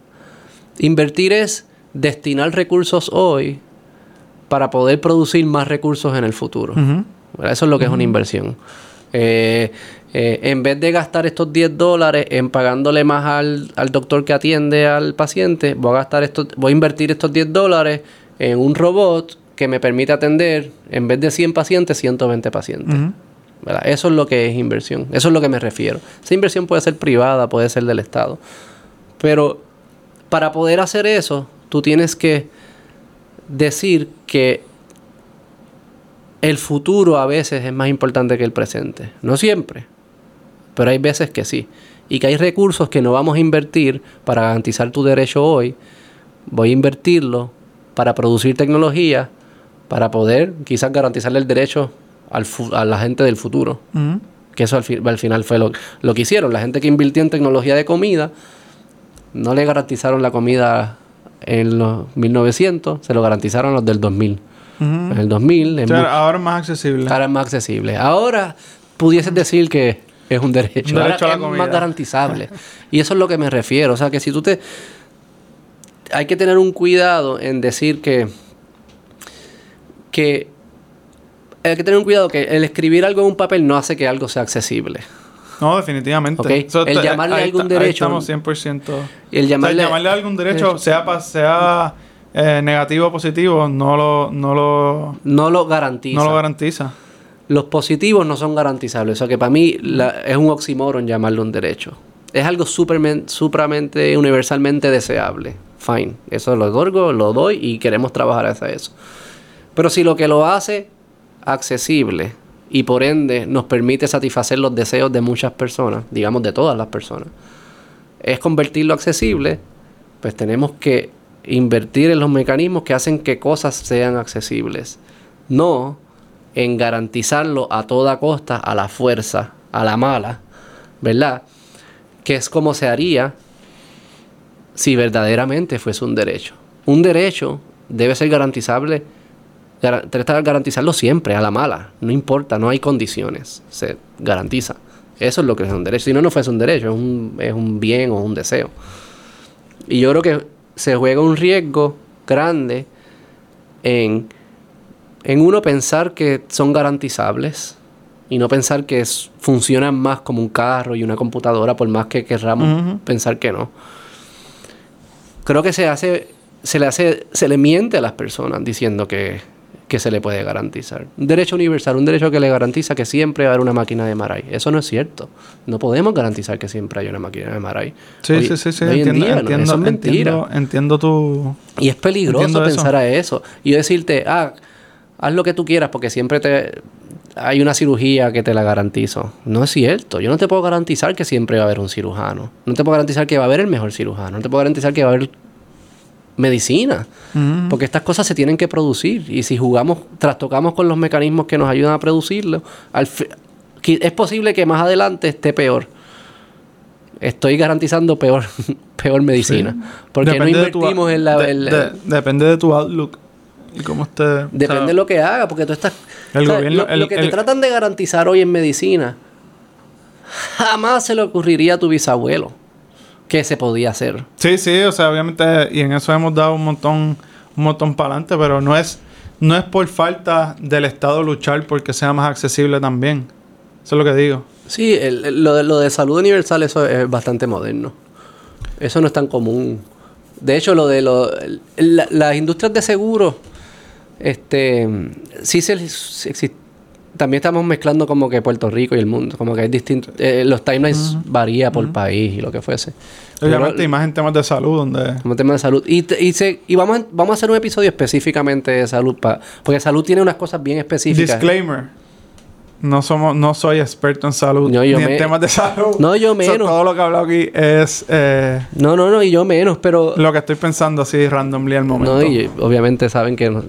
Invertir es destinar recursos hoy para poder producir más recursos en el futuro. Eso es lo que es una inversión. Eh, eh, en vez de gastar estos 10 dólares en pagándole más al, al doctor que atiende al paciente, voy a gastar estos, voy a invertir estos 10 dólares en un robot que me permite atender, en vez de 100 pacientes, 120 pacientes. Eso es lo que es inversión. Eso es lo que me refiero. Esa inversión puede ser privada, puede ser del Estado. Pero para poder hacer eso, tú tienes que decir que el futuro a veces es más importante que el presente. No siempre, pero hay veces que sí. Y que hay recursos que no vamos a invertir para garantizar tu derecho hoy. Voy a invertirlo para producir tecnología, para poder quizás garantizarle el derecho al a la gente del futuro. Ujú. Que eso al, fi- al final fue lo, lo que hicieron. La gente que invirtió en tecnología de comida no le garantizaron la comida en los 1900, se lo garantizaron los del 2000. En el 2000, O sea, ahora es más accesible. ahora es más accesible. Ahora pudieses decir que es un derecho. Un derecho Ahora a la es comida. más garantizable. y eso es lo que me refiero. O sea, que si tú te... Hay que tener un cuidado en decir que... Que... Hay que tener un cuidado que el escribir algo en un papel no hace que algo sea accesible. No, definitivamente. El llamarle ahí algún está- ahí derecho- estamos 100%. Y el llamarle- O sea, llamarle a algún derecho, derecho. sea, pa- sea eh, negativo o positivo, no lo, no lo, No lo garantiza. no lo garantiza. Los positivos no son garantizables. O sea que para mí la- es un oxímoron llamarlo un derecho. Es algo supramente, universalmente deseable. Fine. Eso lo otorgo, lo doy y queremos trabajar hacia eso. Pero si lo que lo hace accesible y por ende nos permite satisfacer los deseos de muchas personas, digamos de todas las personas, es convertirlo accesible, pues tenemos que invertir en los mecanismos que hacen que cosas sean accesibles. No en garantizarlo a toda costa, a la fuerza, a la mala, ¿verdad? Que es como se haría si verdaderamente fuese un derecho. Un derecho debe ser garantizable, gar- tratar de garantizarlo siempre, a la mala. No importa, no hay condiciones, se garantiza. Eso es lo que es un derecho. Si no, no fuese un derecho, es un, es un bien o un deseo. Y yo creo que se juega un riesgo grande en, en uno pensar que son garantizables y no pensar que es- funcionan más como un carro y una computadora, por más que querramos pensar que no. Creo que se hace, se le hace, se le miente a las personas diciendo que, que se le puede garantizar. Un derecho universal, un derecho que le garantiza que siempre va a haber una máquina de Maray. Eso no es cierto. No podemos garantizar que siempre haya una máquina de Maray. Sí, Hoy- sí, sí, sí. hoy en Entiendo, entiendo, eso es mentira. entiendo, entiendo tu... Y es peligroso Entiendo eso. pensar a eso. Y yo decirte, ah, haz lo que tú quieras porque siempre te hay una cirugía que te la garantizo. No es cierto. Yo no te puedo garantizar que siempre va a haber un cirujano. No te puedo garantizar que va a haber el mejor cirujano. No te puedo garantizar que va a haber medicina. Ujú. Porque estas cosas se tienen que producir. Y si jugamos, trastocamos con los mecanismos que nos ayudan a producirlo, al es posible que más adelante esté peor. Estoy garantizando peor, peor medicina. Porque Depende no de tu- invertimos en la... de- en la- de- depende de tu outlook y cómo esté... Depende o sea, de lo que haga, porque tú estás... El o sea, gobierno- lo, el- lo que te tratan de garantizar hoy en medicina, jamás se le ocurriría a tu bisabuelo que se podía hacer. Sí, sí, o sea, obviamente, y en eso hemos dado un montón, un montón para adelante, pero no es, no es por falta del Estado luchar porque sea más accesible también. Eso es lo que digo. Sí, el- el- lo, de, lo de salud universal, eso es bastante moderno. Eso no es tan común. De hecho, lo de lo, la- las industrias de seguros, este, sí se, se exi- también estamos mezclando como que Puerto Rico y el mundo, como que hay distintos, eh, los timelines varía por país y lo que fuese. Obviamente, Pero- y más en temas de salud, donde... como tema de salud. Y, te- y, se- y vamos, a, vamos a hacer un episodio específicamente de salud, pa- porque salud tiene unas cosas bien específicas. Disclaimer. No somos, no soy experto en salud. No, yo ni me- en temas de salud. No, yo O sea, menos. todo lo que he hablado aquí es eh, No, no, no, y yo menos, pero... lo que estoy pensando así randomly al momento. No, y obviamente saben que, no-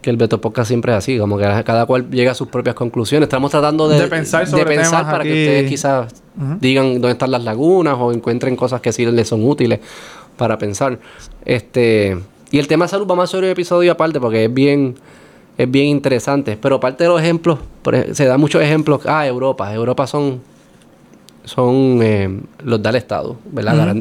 que el Beto Podcast siempre es así, como que cada cual llega a sus propias conclusiones. Estamos tratando de, De pensar sobre de pensar temas para que ustedes quizás digan dónde están las lagunas o encuentren cosas que sí les son útiles para pensar. Este y el tema de salud vamos a hacer un episodio aparte porque es bien es bien interesante. Pero parte de los ejemplos, se dan muchos ejemplos. Ah, Europa. Europa son son eh, los da el Estado, ¿verdad?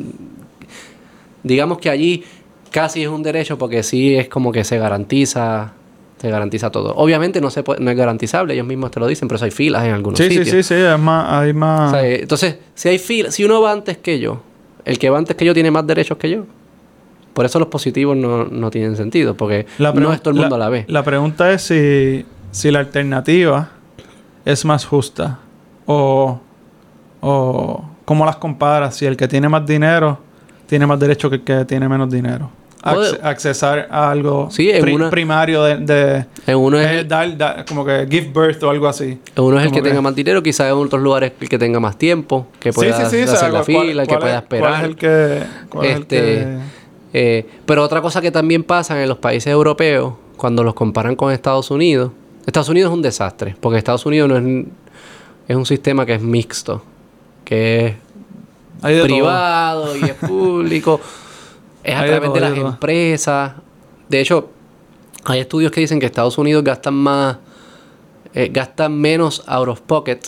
Digamos que allí casi es un derecho porque sí es como que se garantiza se garantiza todo. Obviamente no se puede, no es garantizable, ellos mismos te lo dicen, pero eso hay filas en algunos Sí, sí, sitios. sí, sí. Más, hay más... O sea, eh, entonces, si hay filas, si uno va antes que yo, el que va antes que yo tiene más derechos que yo. Por eso los positivos no, no tienen sentido, porque no es todo el mundo a la vez. La pregunta es si, si la alternativa es más justa o, o cómo las comparas. Si el que tiene más dinero tiene más derecho que el que tiene menos dinero. Accesar a algo Sí, en pri- una- primario de, de En uno es, dar, dar- como que give birth o algo así. en uno es el que que- tenga más dinero, quizás en otros lugares el que tenga más tiempo, que pueda sí, sí, sí. o sea, hacer la ¿cuál- fila, el que cuál pueda es- esperar. ¿Cuál es el que...? cuál es el Este, que- Eh, pero otra cosa que también pasa en los países europeos, cuando los comparan con Estados Unidos, Estados Unidos es un desastre, porque Estados Unidos no es, es un sistema que es mixto, que es todo. privado y es público. Es a través de las empresas. De hecho, hay estudios que dicen que Estados Unidos gastan más, eh, gastan menos out of pocket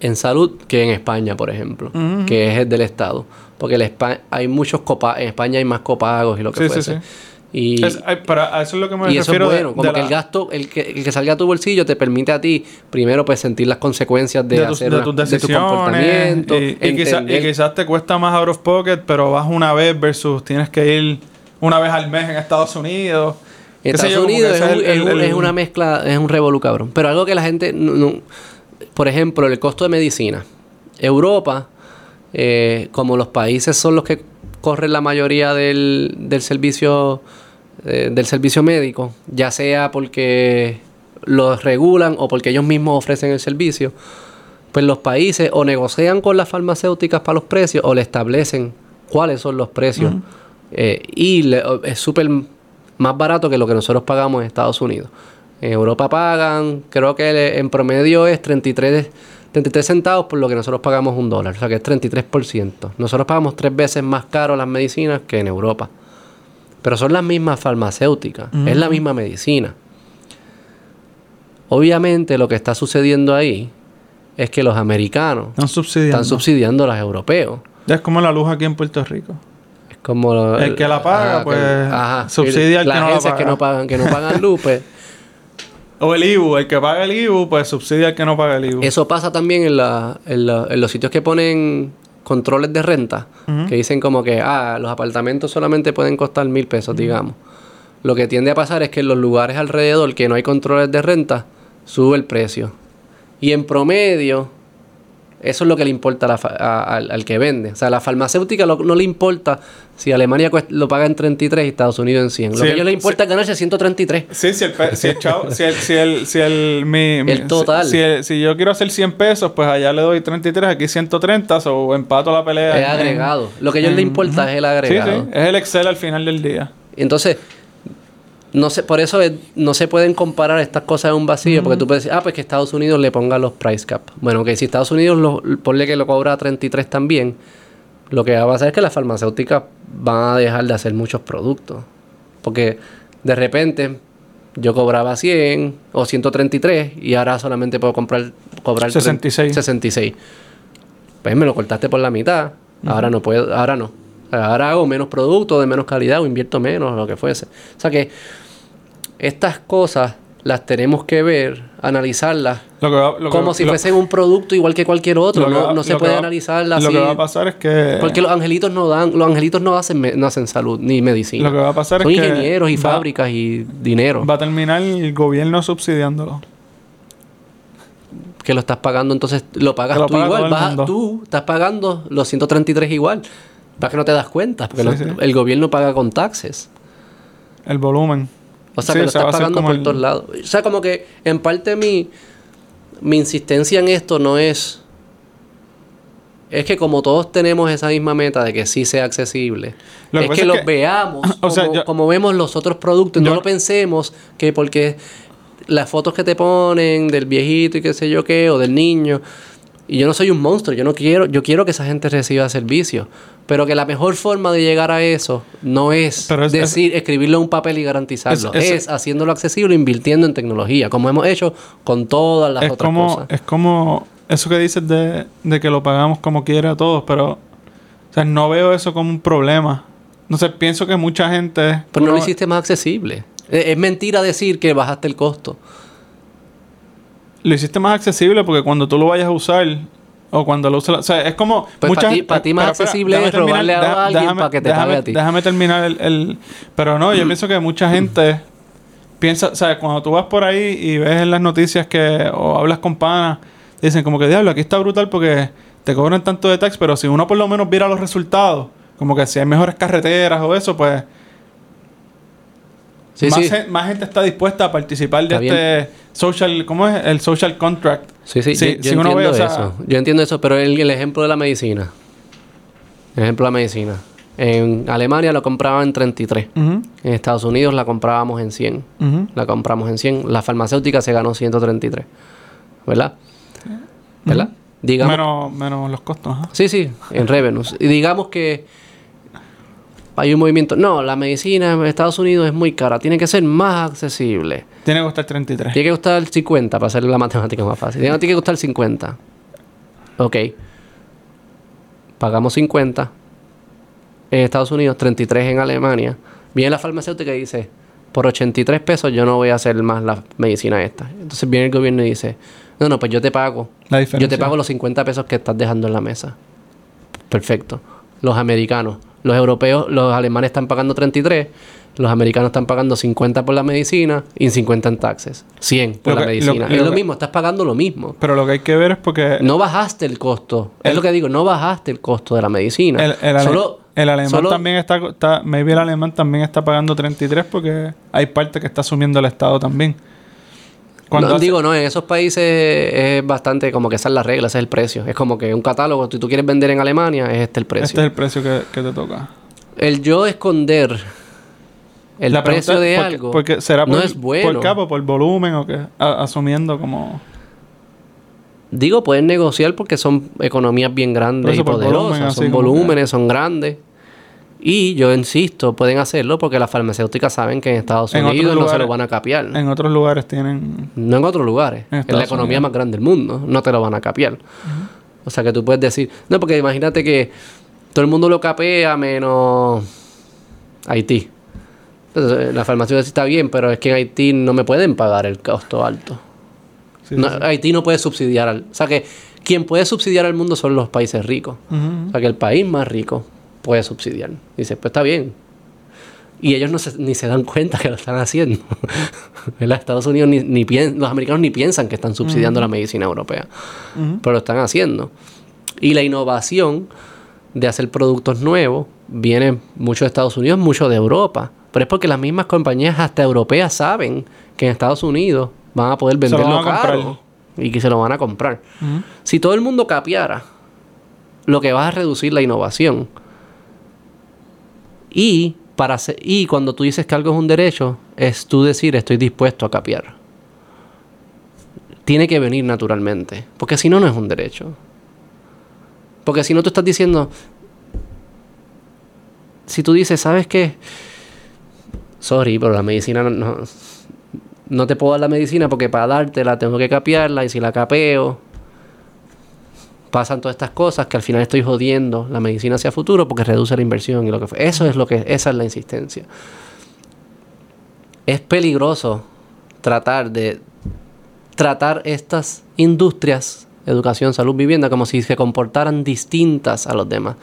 en salud que en España, por ejemplo, que es el del Estado. Porque el Espa- hay muchos copagos, en España hay más copagos y lo que Sí, sí, fuese. sí. Y, Es- para, eso es lo que me y eso es refiero. de- bueno, como de que la- el gasto, el que, el que salga a tu bolsillo te permite a ti, primero, pues sentir las consecuencias de, de, hacer una- tus de tu decisiones comportamiento. y, y quizá- y entender- quizás te cuesta más out of pocket pero vas una vez versus tienes que ir una vez al mes en Estados Unidos Estados yo, como que Unidos es, un- el- es un- el- es una mezcla, es un revolú cabrón. Pero algo que la gente, no- no- por ejemplo, el costo de medicina. Europa, eh, como los países son los que corren la mayoría del, del servicio eh, del servicio médico, ya sea porque los regulan o porque ellos mismos ofrecen el servicio, pues los países o negocian con las farmacéuticas para los precios o le establecen cuáles son los precios. Eh, y le- es súper más barato que lo que nosotros pagamos en Estados Unidos. En Europa pagan, creo que le- en promedio es 33, 33 centavos por lo que nosotros pagamos un dólar, o sea que es 33%. Nosotros pagamos tres veces más caro las medicinas que en Europa. Pero son las mismas farmacéuticas, es la misma medicina. Obviamente lo que está sucediendo ahí es que los americanos están subsidiando. están subsidiando a los europeos. es como la luz aquí en Puerto Rico. Es como lo- El que la paga, que- pues, subsidia al que no la agencias que paga. no pagan, que no pagan luz, pues, o el IBU el que paga el IBU pues subsidia al que no paga el IBU Eso pasa también en, la- en la- en los sitios que ponen controles de renta, que dicen como que, ah, los apartamentos solamente pueden costar mil pesos, digamos. Lo que tiende a pasar es que en los lugares alrededor que no hay controles de renta, sube el precio. Y en promedio, eso es lo que le importa a la fa- a- al, que vende. O sea, a la farmacéutica lo- no le importa si Alemania lo paga en 33 y Estados Unidos en 100. Lo Sí, que a ellos les sí. importa es ganarse 133. Sí, si el, si el chavo, si el, si el, si el, mi, El total. Si, si el- si yo quiero hacer 100 pesos, pues allá le doy 33, aquí 130, o empato la pelea. Es en- agregado. Lo que a ellos les importa es el Sí, agregado. sí, es el Excel al final del día. Entonces, no sé, por eso es- no se pueden comparar estas cosas en un vacío, porque tú puedes decir, ah, pues que Estados Unidos le ponga los price cap. Bueno, que si Estados Unidos lo, ponle que lo cobra a 33 también, lo que va a pasar es que las farmacéuticas van a dejar de hacer muchos productos. Porque de repente yo cobraba 100 o 133 y ahora solamente puedo comprar cobrar 66. 66. Pues me lo cortaste por la mitad. Ahora no puedo, ahora no. Ahora hago menos productos de menos calidad o invierto menos, lo que fuese. O sea que estas cosas las tenemos que ver, analizarlas, Lo que va- lo que- como si lo- fuesen un producto igual que cualquier otro. No, va- no se puede va- analizarlas Lo así. que va a pasar es que. Porque los angelitos no dan, los angelitos no hacen, me- no hacen salud ni medicina. Lo que va a pasar Son es que ingenieros y fábricas y dinero Va a terminar el gobierno subsidiándolo. que lo estás pagando, entonces lo pagas lo tú paga igual. Vas tú estás pagando los 133 igual. Para que no te das cuenta, porque Sí, los- sí. el gobierno paga con taxes. El volumen. O sea, Sí, que o sea, estás pagando por el- todos lados. O sea, como que en parte mi, mi insistencia en esto no es... Es que como todos tenemos esa misma meta de que sí sea accesible, Lo que es que es los que- veamos o sea, como, yo- como vemos los otros productos. yo- no lo pensemos que porque las fotos que te ponen del viejito y qué sé yo qué, o del niño... Y yo no soy un monstruo, yo no quiero, yo quiero que esa gente reciba servicio. Pero que la mejor forma de llegar a eso no es, es- decir, escribirlo en un papel y garantizarlo. Es- Es, es- haciendo accesible, invirtiendo en tecnología, como hemos hecho con todas las es otras como, cosas. es como eso que dices de, de que lo pagamos como quiera a todos, pero o sea, no veo eso como un problema. No sé, pienso que mucha gente. Pero no lo hiciste más accesible. Es, es mentira decir que bajaste el costo. Lo hiciste más accesible porque cuando tú lo vayas a usar o cuando lo usas, o sea, es como Pues mucha para ti- gente- más pero accesible es robarle a deja- alguien déjame- para que te déjame- pague a ti. Déjame terminar el, el- pero no, yo pienso que mucha gente piensa, o sea, cuando tú vas por ahí y ves en las noticias que o hablas con panas, dicen como que diablo, aquí está brutal porque te cobran tanto de tax, pero si uno por lo menos viera los resultados, como que si hay mejores carreteras o eso, pues Sí, más, sí. gen- más gente está dispuesta a participar de Está este social, ¿cómo es? El social contract. Sí, sí, Sí, yo, yo si uno entiendo ve, o sea- eso. Yo entiendo eso, pero el, el ejemplo de la medicina. El ejemplo de la medicina. En Alemania lo compraban en 33. Ujú, En Estados Unidos la comprábamos en 100. ujú. La compramos en 100. La farmacéutica se ganó 133. ¿Verdad? ¿Verdad? Digamos, Menos, menos los costos. Sí, sí, en revenues. Y digamos que hay un movimiento. No, la medicina en Estados Unidos es muy cara. Tiene que ser más accesible. Tiene que costar 33. Tiene que costar 50 para hacer la matemática más fácil. Tiene tiene que costar 50. Ok. Pagamos 50 en Estados Unidos, 33 en Alemania. Viene la farmacéutica y dice, por 83 pesos yo no voy a hacer más la medicina esta. Entonces viene el gobierno y dice, no, no, pues yo te pago. La Yo diferencia. te pago los 50 pesos que estás dejando en la mesa. Perfecto. Los americanos, los europeos, los alemanes están pagando 33, los americanos están pagando 50 por la medicina y 50 en taxes. 100 por la medicina. lo- es lo mismo, estás pagando lo mismo. Pero lo que hay que ver es porque No bajaste el costo. Es lo que digo, no bajaste el costo de la medicina. el, Solo, el alemán solo- también está, está... Maybe el alemán también está pagando 33 porque hay parte que está asumiendo el Estado también. Cuando no, hace- digo, no, en esos países es bastante como que esa es la regla, ese es el precio. Es como que un catálogo, si tú quieres vender en Alemania, es este el precio. este es el precio que, que te toca. El yo esconder el La pregunta precio de ¿por algo porque será no por, es bueno. por capa, por volumen o qué? A- asumiendo como... Digo, pueden negociar porque son economías bien Por grandes y eso, por poderosas, volumen, son que- volúmenes, son grandes. Y yo insisto, pueden hacerlo porque las farmacéuticas saben que en Estados En Unidos no se lo van a capiar. En otros lugares tienen... No en otros lugares. En la economía Unidos. más grande del mundo. No te lo van a capiar. O sea que tú puedes decir... No, porque imagínate que todo el mundo lo capea menos Haití. Entonces, la farmacéutica sí está bien, pero es que en Haití no me pueden pagar el costo alto. sí, No, sí, sí. Haití no puede subsidiar al... O sea que quien puede subsidiar al mundo son los países ricos. O sea que el país más rico puede subsidiar. Dice, pues está bien. Y ellos no se- ni se dan cuenta que lo están haciendo. Estados Unidos ni, ni los americanos ni piensan que están subsidiando la medicina europea. Pero lo están haciendo. Y la innovación de hacer productos nuevos viene mucho de Estados Unidos, mucho de Europa. Pero es porque las mismas compañías hasta europeas saben que en Estados Unidos van a poder venderlo a caro y que se lo van a comprar. Si todo el mundo capiara, lo que va a reducir la innovación. Y, para y cuando tú dices que algo es un derecho, es tú decir estoy dispuesto a capiar. Tiene que venir naturalmente. Porque si no, no es un derecho. Porque si no, tú estás diciendo. Si tú dices, ¿sabes qué? Sorry, pero la medicina no, no, te puedo dar la medicina porque para dártela tengo que capearla y si la capeo pasan todas estas cosas que al final estoy jodiendo la medicina hacia futuro porque reduce la inversión y lo que fue. Eso es lo que esa es la insistencia. Es peligroso tratar de tratar estas industrias, educación, salud, vivienda como si se comportaran distintas a los demás.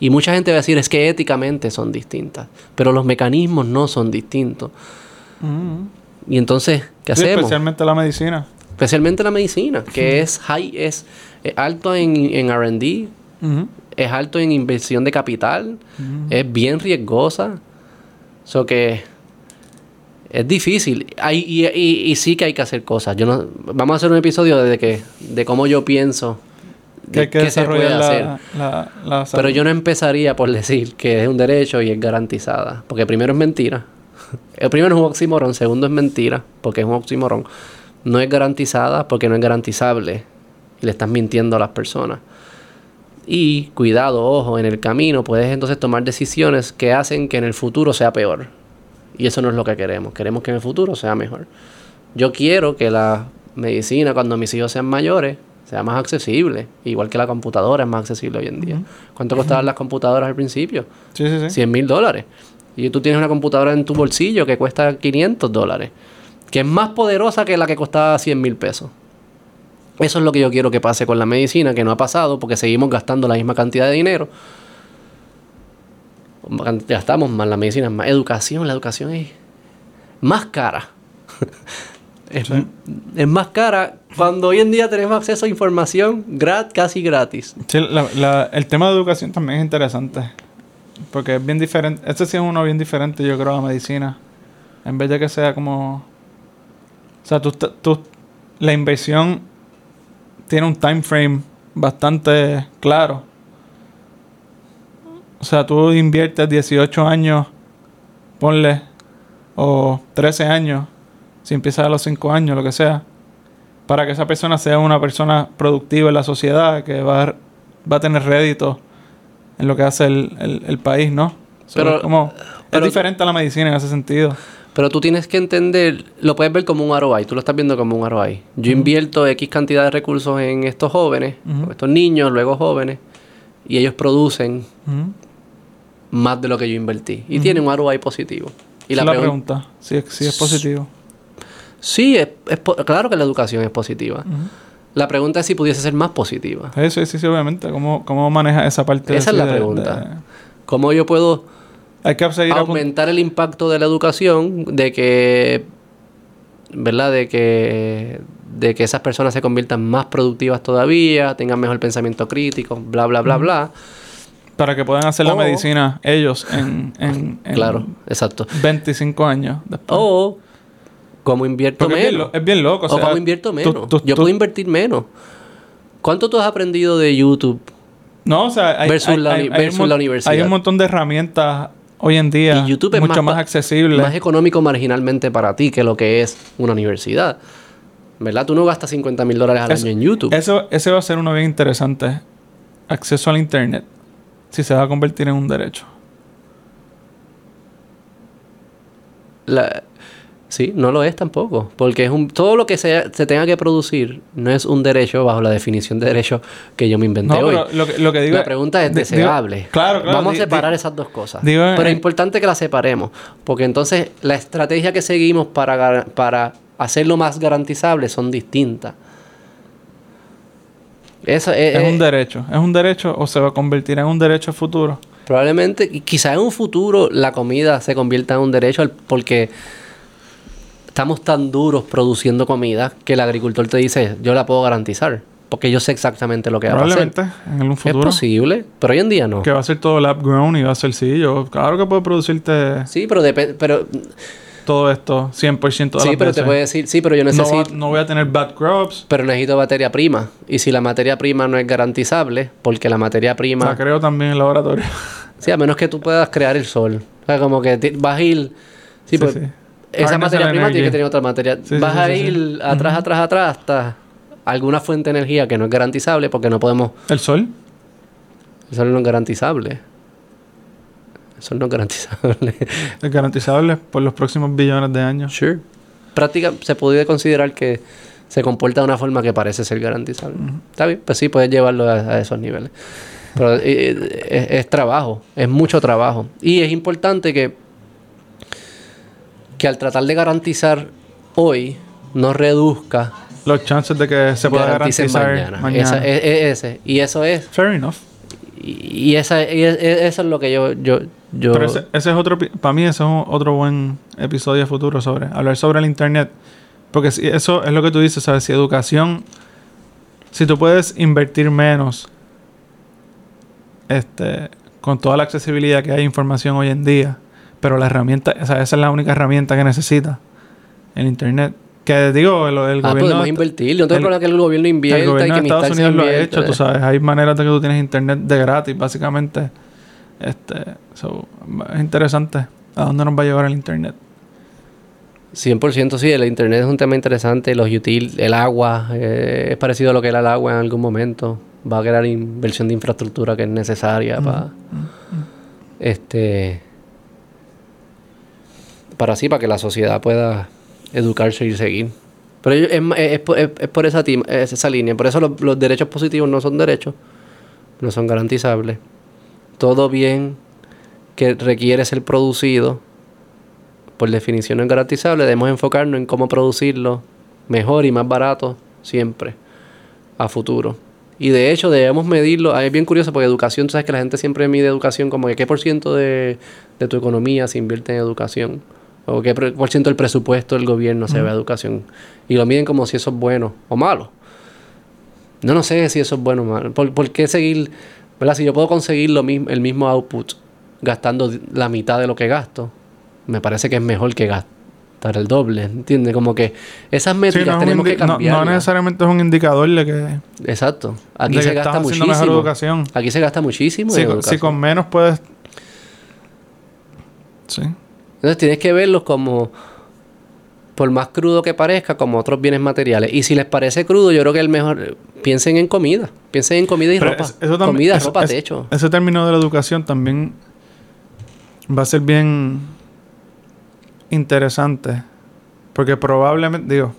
Y mucha gente va a decir es que éticamente son distintas, pero los mecanismos no son distintos. Ujú. Y entonces, ¿qué Sí, hacemos? especialmente la medicina. Especialmente la medicina, que es high, es, es alto en, en RD, es alto en inversión de capital, es bien riesgosa. So que es difícil. Hay, y, y- y sí que hay que hacer cosas. Yo no, vamos a hacer un episodio de que, de cómo yo pienso Que hay que qué se puede desarrollar hacer. la, la, la Pero yo no empezaría por decir que es un derecho y es garantizada. Porque primero es mentira. El primero es un oxímoron, segundo es mentira, porque es un oxímoron. No es garantizada porque no es garantizable. Y le estás mintiendo a las personas. Y cuidado, ojo, en el camino puedes entonces tomar decisiones que hacen que en el futuro sea peor. Y eso no es lo que queremos. Queremos que en el futuro sea mejor. Yo quiero que la medicina, cuando mis hijos sean mayores, sea más accesible. Igual que la computadora es más accesible hoy en día. ¿Cuánto costaban las computadoras al principio? Sí, sí, sí. 100 mil dólares. Y tú tienes una computadora en tu bolsillo que cuesta 500 dólares. Que es más poderosa que la que costaba 100 mil pesos. Eso es lo que yo quiero que pase con la medicina, que no ha pasado porque seguimos gastando la misma cantidad de dinero. Gastamos más la medicina, más educación. La educación es más cara. es, Sí. es más cara cuando hoy en día tenemos acceso a información grat casi gratis. Sí, la- la- el tema de educación también es interesante. Porque es bien diferente. Este sí es uno bien diferente, yo creo, a la medicina. En vez de que sea como. O sea, tú, tú- tú- la inversión tiene un time frame bastante claro. O sea, tú inviertes 18 años, ponle, o 13 años, si empiezas a los 5 años, lo que sea, para que esa persona sea una persona productiva en la sociedad, que va a, va a tener rédito en lo que hace el, el- el país, ¿no? Pero- es como, pero- es diferente a la medicina en ese sentido. Pero tú tienes que entender, lo puedes ver como un ROI, tú lo estás viendo como un ROI. Yo invierto X cantidad de recursos en estos jóvenes, o estos niños, luego jóvenes, y ellos producen más de lo que yo invertí. Y tienen un ROI positivo. Y la, es la pregun- pregunta. Si es, si es positivo. Sí, es, es claro que la educación es positiva. La pregunta es si pudiese ser más positiva. Sí, sí, sí, obviamente. ¿Cómo, cómo maneja esa parte? Esa es la pregunta. de- ¿Cómo yo puedo Hay que aumentar el impacto de la educación de que verdad de que de que esas personas se conviertan más productivas todavía tengan mejor pensamiento crítico bla bla bla bla para que puedan hacer la medicina ellos en, en, en claro exacto 25 años después. o cómo invierto Porque es bien, menos es bien loco. o, O sea, cómo invierto menos tú- yo tú- puedo invertir menos ¿cuánto tú has aprendido de YouTube No, o sea, hay, versus hay- la hay- versus la universidad. Hay un montón de herramientas hoy en día y YouTube es mucho más, accesible. más económico marginalmente para ti que lo que es una universidad ¿verdad? tú no gastas 50 mil dólares al Eso- año en YouTube Eso, ese va a ser uno bien interesante. Acceso al internet. Si se va a convertir en un derecho. La- sí, no lo es tampoco. Porque es un, todo lo que se, se tenga que producir no es un derecho bajo la definición de derecho que yo me inventé No, hoy. pero lo que, lo que digo la pregunta es deseable. digo- claro, claro. Vamos a separar esas dos cosas. digo, pero eh, es importante que las separemos. Porque entonces la estrategia que seguimos para, para hacerlo más garantizable son distintas. Eso es, Es es- un derecho. ¿Es un derecho o se va a convertir en un derecho futuro? Probablemente, quizás en un futuro la comida se convierta en un derecho porque estamos tan duros produciendo comida que el agricultor te dice, yo la puedo garantizar, porque yo sé exactamente lo que va a hacer. Probablemente en Es futuro. posible, pero hoy en día no. Que va a ser todo lab grown y va a ser sí. Yo, claro que puede producirte Sí, pero depende, pero todo esto 100% de sí, las pero te puede decir, sí, pero yo no, necesito, va- no voy a tener bad crops. pero necesito materia prima y si la materia prima no es garantizable, porque la materia prima La creo también en el laboratorio. Sí, a menos que tú puedas crear el sol. O sea, como que vas a ir. Sí, Sí, pues. sí. Esa materia prima tiene que tener otra materia. Sí, vas sí, a sí. ir atrás, atrás, atrás hasta alguna fuente de energía que no es garantizable porque no podemos. ¿El sol? El sol no es garantizable. El sol no es garantizable. Es garantizable por los próximos billones de años. sure. Práctica, se puede considerar que se comporta de una forma que parece ser garantizable. Está bien, pues sí, puedes llevarlo a, a esos niveles. Pero eh, eh, es, es trabajo, es mucho trabajo. Y es importante que, que al tratar de garantizar hoy, no reduzca Los chances de que se pueda garantizar mañana. mañana. Esa- es- es ese. Y eso es. Fair enough. Y, y esa, y es- es- eso es lo que yo. yo, yo Pero ese, ese es otro... Para mí ese es otro buen episodio futuro sobre... Hablar sobre el internet. Porque si eso es lo que tú dices, ¿sabes? Si educación... Si tú puedes invertir menos... Este... Con toda la accesibilidad que hay información hoy en día. Pero la herramienta... O sea, esa es la única herramienta que necesita. El internet. Que digo, el, el ah, gobierno... podemos invertir. Yo no tengo problema que el gobierno invierta El gobierno y de que Estados mis taxes Unidos lo ha hecho, tú sabes. Hay maneras de que tú tienes internet de gratis, básicamente. Este, so, es interesante. ¿A dónde nos va a llevar el internet? 100% sí, el internet es un tema interesante, los util, el agua, eh, es parecido a lo que era el agua en algún momento, va a crear inversión de infraestructura que es necesaria para este para así para que la sociedad pueda educarse y seguir. Pero es, es- es es- por esa, esa línea, por eso los, los derechos positivos no son derechos, no son garantizables. Todo bien que requiere ser producido por definición no es garantizable, debemos enfocarnos en cómo producirlo mejor y más barato siempre a futuro. Y de hecho debemos medirlo, ah, es bien curioso porque educación, tú sabes que la gente siempre mide educación como que qué por ciento de, de tu economía se invierte en educación o qué por ciento del presupuesto del gobierno se ve a educación. Y lo miden como si eso es bueno o malo. No, no sé si eso es bueno o malo. ¿Por, por qué seguir, verdad? Si yo puedo conseguir lo mismo, el mismo output gastando la mitad de lo que gasto, me parece que es mejor que gastar el doble, ¿entiendes? Como que esas Sí, métricas no, tenemos que no- cambiar. no necesariamente es un indicador de que, Exacto. Aquí de se que gasta estás muchísimo. mejor educación. Aquí se gasta muchísimo Si, en con menos puedes... Sí. Entonces tienes que verlos como por más crudo que parezca, como otros bienes materiales. Y si les parece crudo, yo creo que el mejor, piensen en comida. Piensen en comida y Pero ropa. es- eso comida, eso- ropa, es- techo. Ese término de la educación también va a ser bien interesante. Porque probablemente, digo,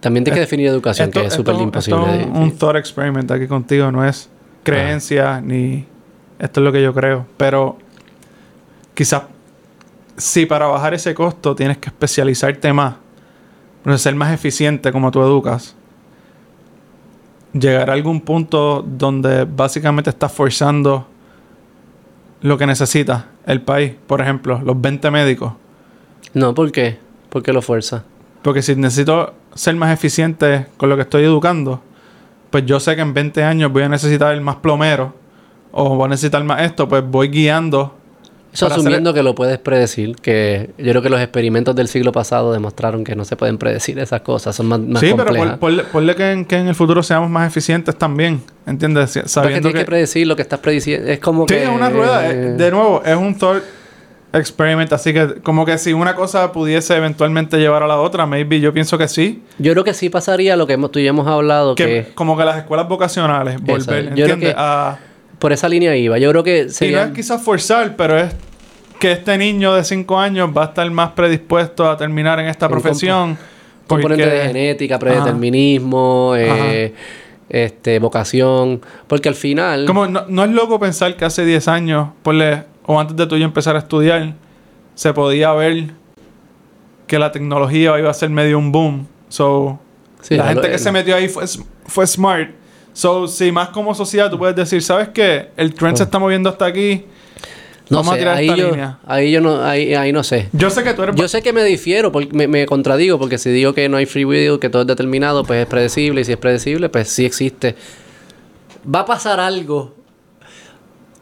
También tienes que es- definir educación, esto, que es súper imposible. esto es un, un thought experiment aquí contigo, no es creencia ni esto es lo que yo creo. Pero quizás si para bajar ese costo tienes que especializarte más, para ser más eficiente como tú educas, llegar a algún punto donde básicamente estás forzando lo que necesita el país. Por ejemplo, los 20 médicos. No, ¿por qué? ¿Por qué lo fuerza? Porque si necesito ser más eficiente con lo que estoy educando, pues yo sé que en 20 años voy a necesitar más plomero o voy a necesitar más esto, pues voy guiando. Eso hacer- asumiendo que lo puedes predecir, que yo creo que los experimentos del siglo pasado demostraron que no se pueden predecir esas cosas, son más, más sí, pero complejas. ponle, ponle que, en, que en el futuro seamos más eficientes también, ¿entiendes? Si- Pero que Sabiendo tienes que, que... predecir lo que estás prediciendo. Es como Sí, que... es una rueda. eh, De nuevo, es un thought experiment. Así que, como que si una cosa pudiese eventualmente llevar a la otra, maybe yo pienso que sí. Yo creo que sí pasaría lo que hemos, tú y yo hemos hablado, Que, que como que las escuelas vocacionales, volver, Yo creo ¿entiendes? que- A- por esa línea iba. Yo creo que Y no sería... es quizás forzar, pero es que este niño de 5 años va a estar más predispuesto a terminar en esta profesión. componente porque- de genética, predeterminismo, eh, este, vocación. Porque al final... Como no, no es loco pensar que hace 10 años, o antes de tú y yo empezar a estudiar, se podía ver que la tecnología iba a ser medio un boom. So, Sí, la gente que se metió ahí fue, fue smart. So, si más como sociedad tú puedes decir, ¿sabes qué? El trend se está moviendo hasta aquí. No Vamos a sé, tirar ahí esta yo, línea. ahí yo no, ahí, ahí no sé. Yo sé que tú eres... Yo sé que me difiero, porque me, me contradigo, porque si digo que no hay free will, que todo es determinado, pues es predecible, y si es predecible, pues sí existe. Va a pasar algo.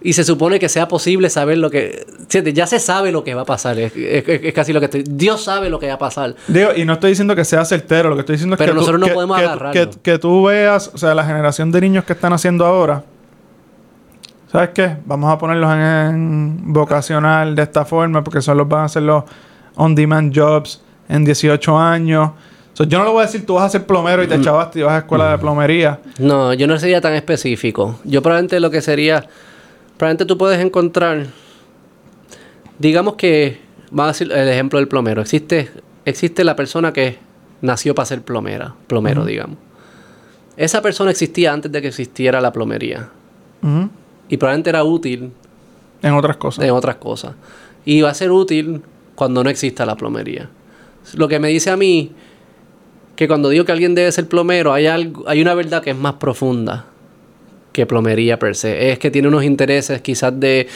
Y se supone que sea posible saber lo que... Siente, Ya se sabe lo que va a pasar. Es, es- es casi lo que estoy... Dios sabe lo que va a pasar. Digo, y no estoy diciendo que sea certero, lo que estoy diciendo es Pero que, tú- nosotros no que- podemos que- agarrarlo. que, que tú veas, o sea, la generación de niños que están haciendo ahora, ¿sabes qué? Vamos a ponerlos en, en vocacional de esta forma, porque son los van a hacer los on-demand jobs en 18 años. So, yo no le voy a decir, tú vas a ser plomero Mm. y te chavaste y vas a escuela de plomería. No, yo no sería tan específico. Yo probablemente lo que sería... Probablemente tú puedes encontrar... Digamos que... Vamos a decir el ejemplo del plomero. Existe, existe la persona que nació para ser plomera. Plomero, digamos. Esa persona existía antes de que existiera la plomería. Ujú. Y probablemente era útil En otras cosas. en otras cosas. Y va a ser útil cuando no exista la plomería. Lo que me dice a mí que cuando digo que alguien debe ser plomero, hay algo, hay una verdad que es más profunda que plomería per se. Es que tiene unos intereses quizás de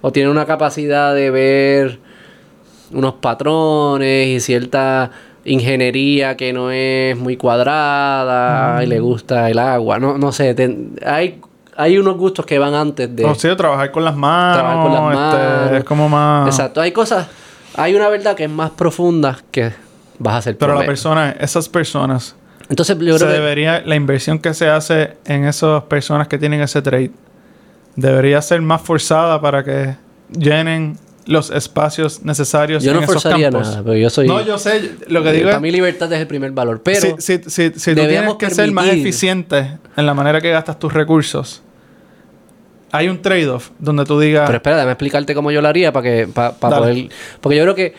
o tiene una capacidad de ver unos patrones y cierta ingeniería que no es muy cuadrada y le gusta el agua. No, no sé, ten- hay, hay unos gustos que van antes de... O sea, trabajar con las manos. Trabajar con las este, manos. es como más... Exacto, hay cosas, hay una verdad que es más profunda que vas a ser Pero la persona, esas personas, Entonces yo se creo que debería, la inversión que se hace en esas personas que tienen ese trade debería ser más forzada para que llenen los espacios necesarios yo en no esos forzaría campos. nada, pero yo soy... No, yo sé, lo que digo para es, mí libertad es el primer valor, pero... si, si, si, si tú tienes que ser más permitir- eficiente en la manera que gastas tus recursos, hay un trade-off donde tú digas, Pero espera, déjame explicarte cómo yo lo haría para que para poder porque yo creo que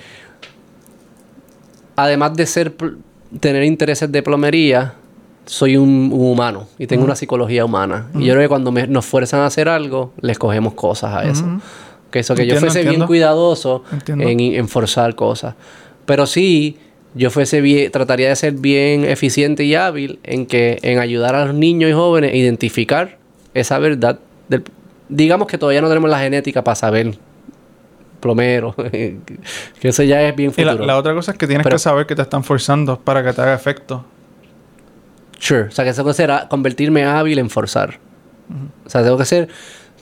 además de ser tener intereses de plomería, soy un, un humano y tengo una psicología humana. Y yo creo que cuando me- nos fuerzan a hacer algo, les cogemos cosas a eso. Que eso que yo Entiendo, fuese bien cuidadoso en, en forzar cosas. Pero sí, yo fuese bien, trataría de ser bien eficiente y hábil en que en ayudar a los niños y jóvenes a identificar esa verdad. Del, digamos que todavía no tenemos la genética para saber plomero, que eso ya es bien y la, futuro. la otra cosa es que tienes Pero- que saber que te están forzando para que te haga efecto. Sure. O sea, que eso que será convertirme hábil en forzar. O sea, tengo que ser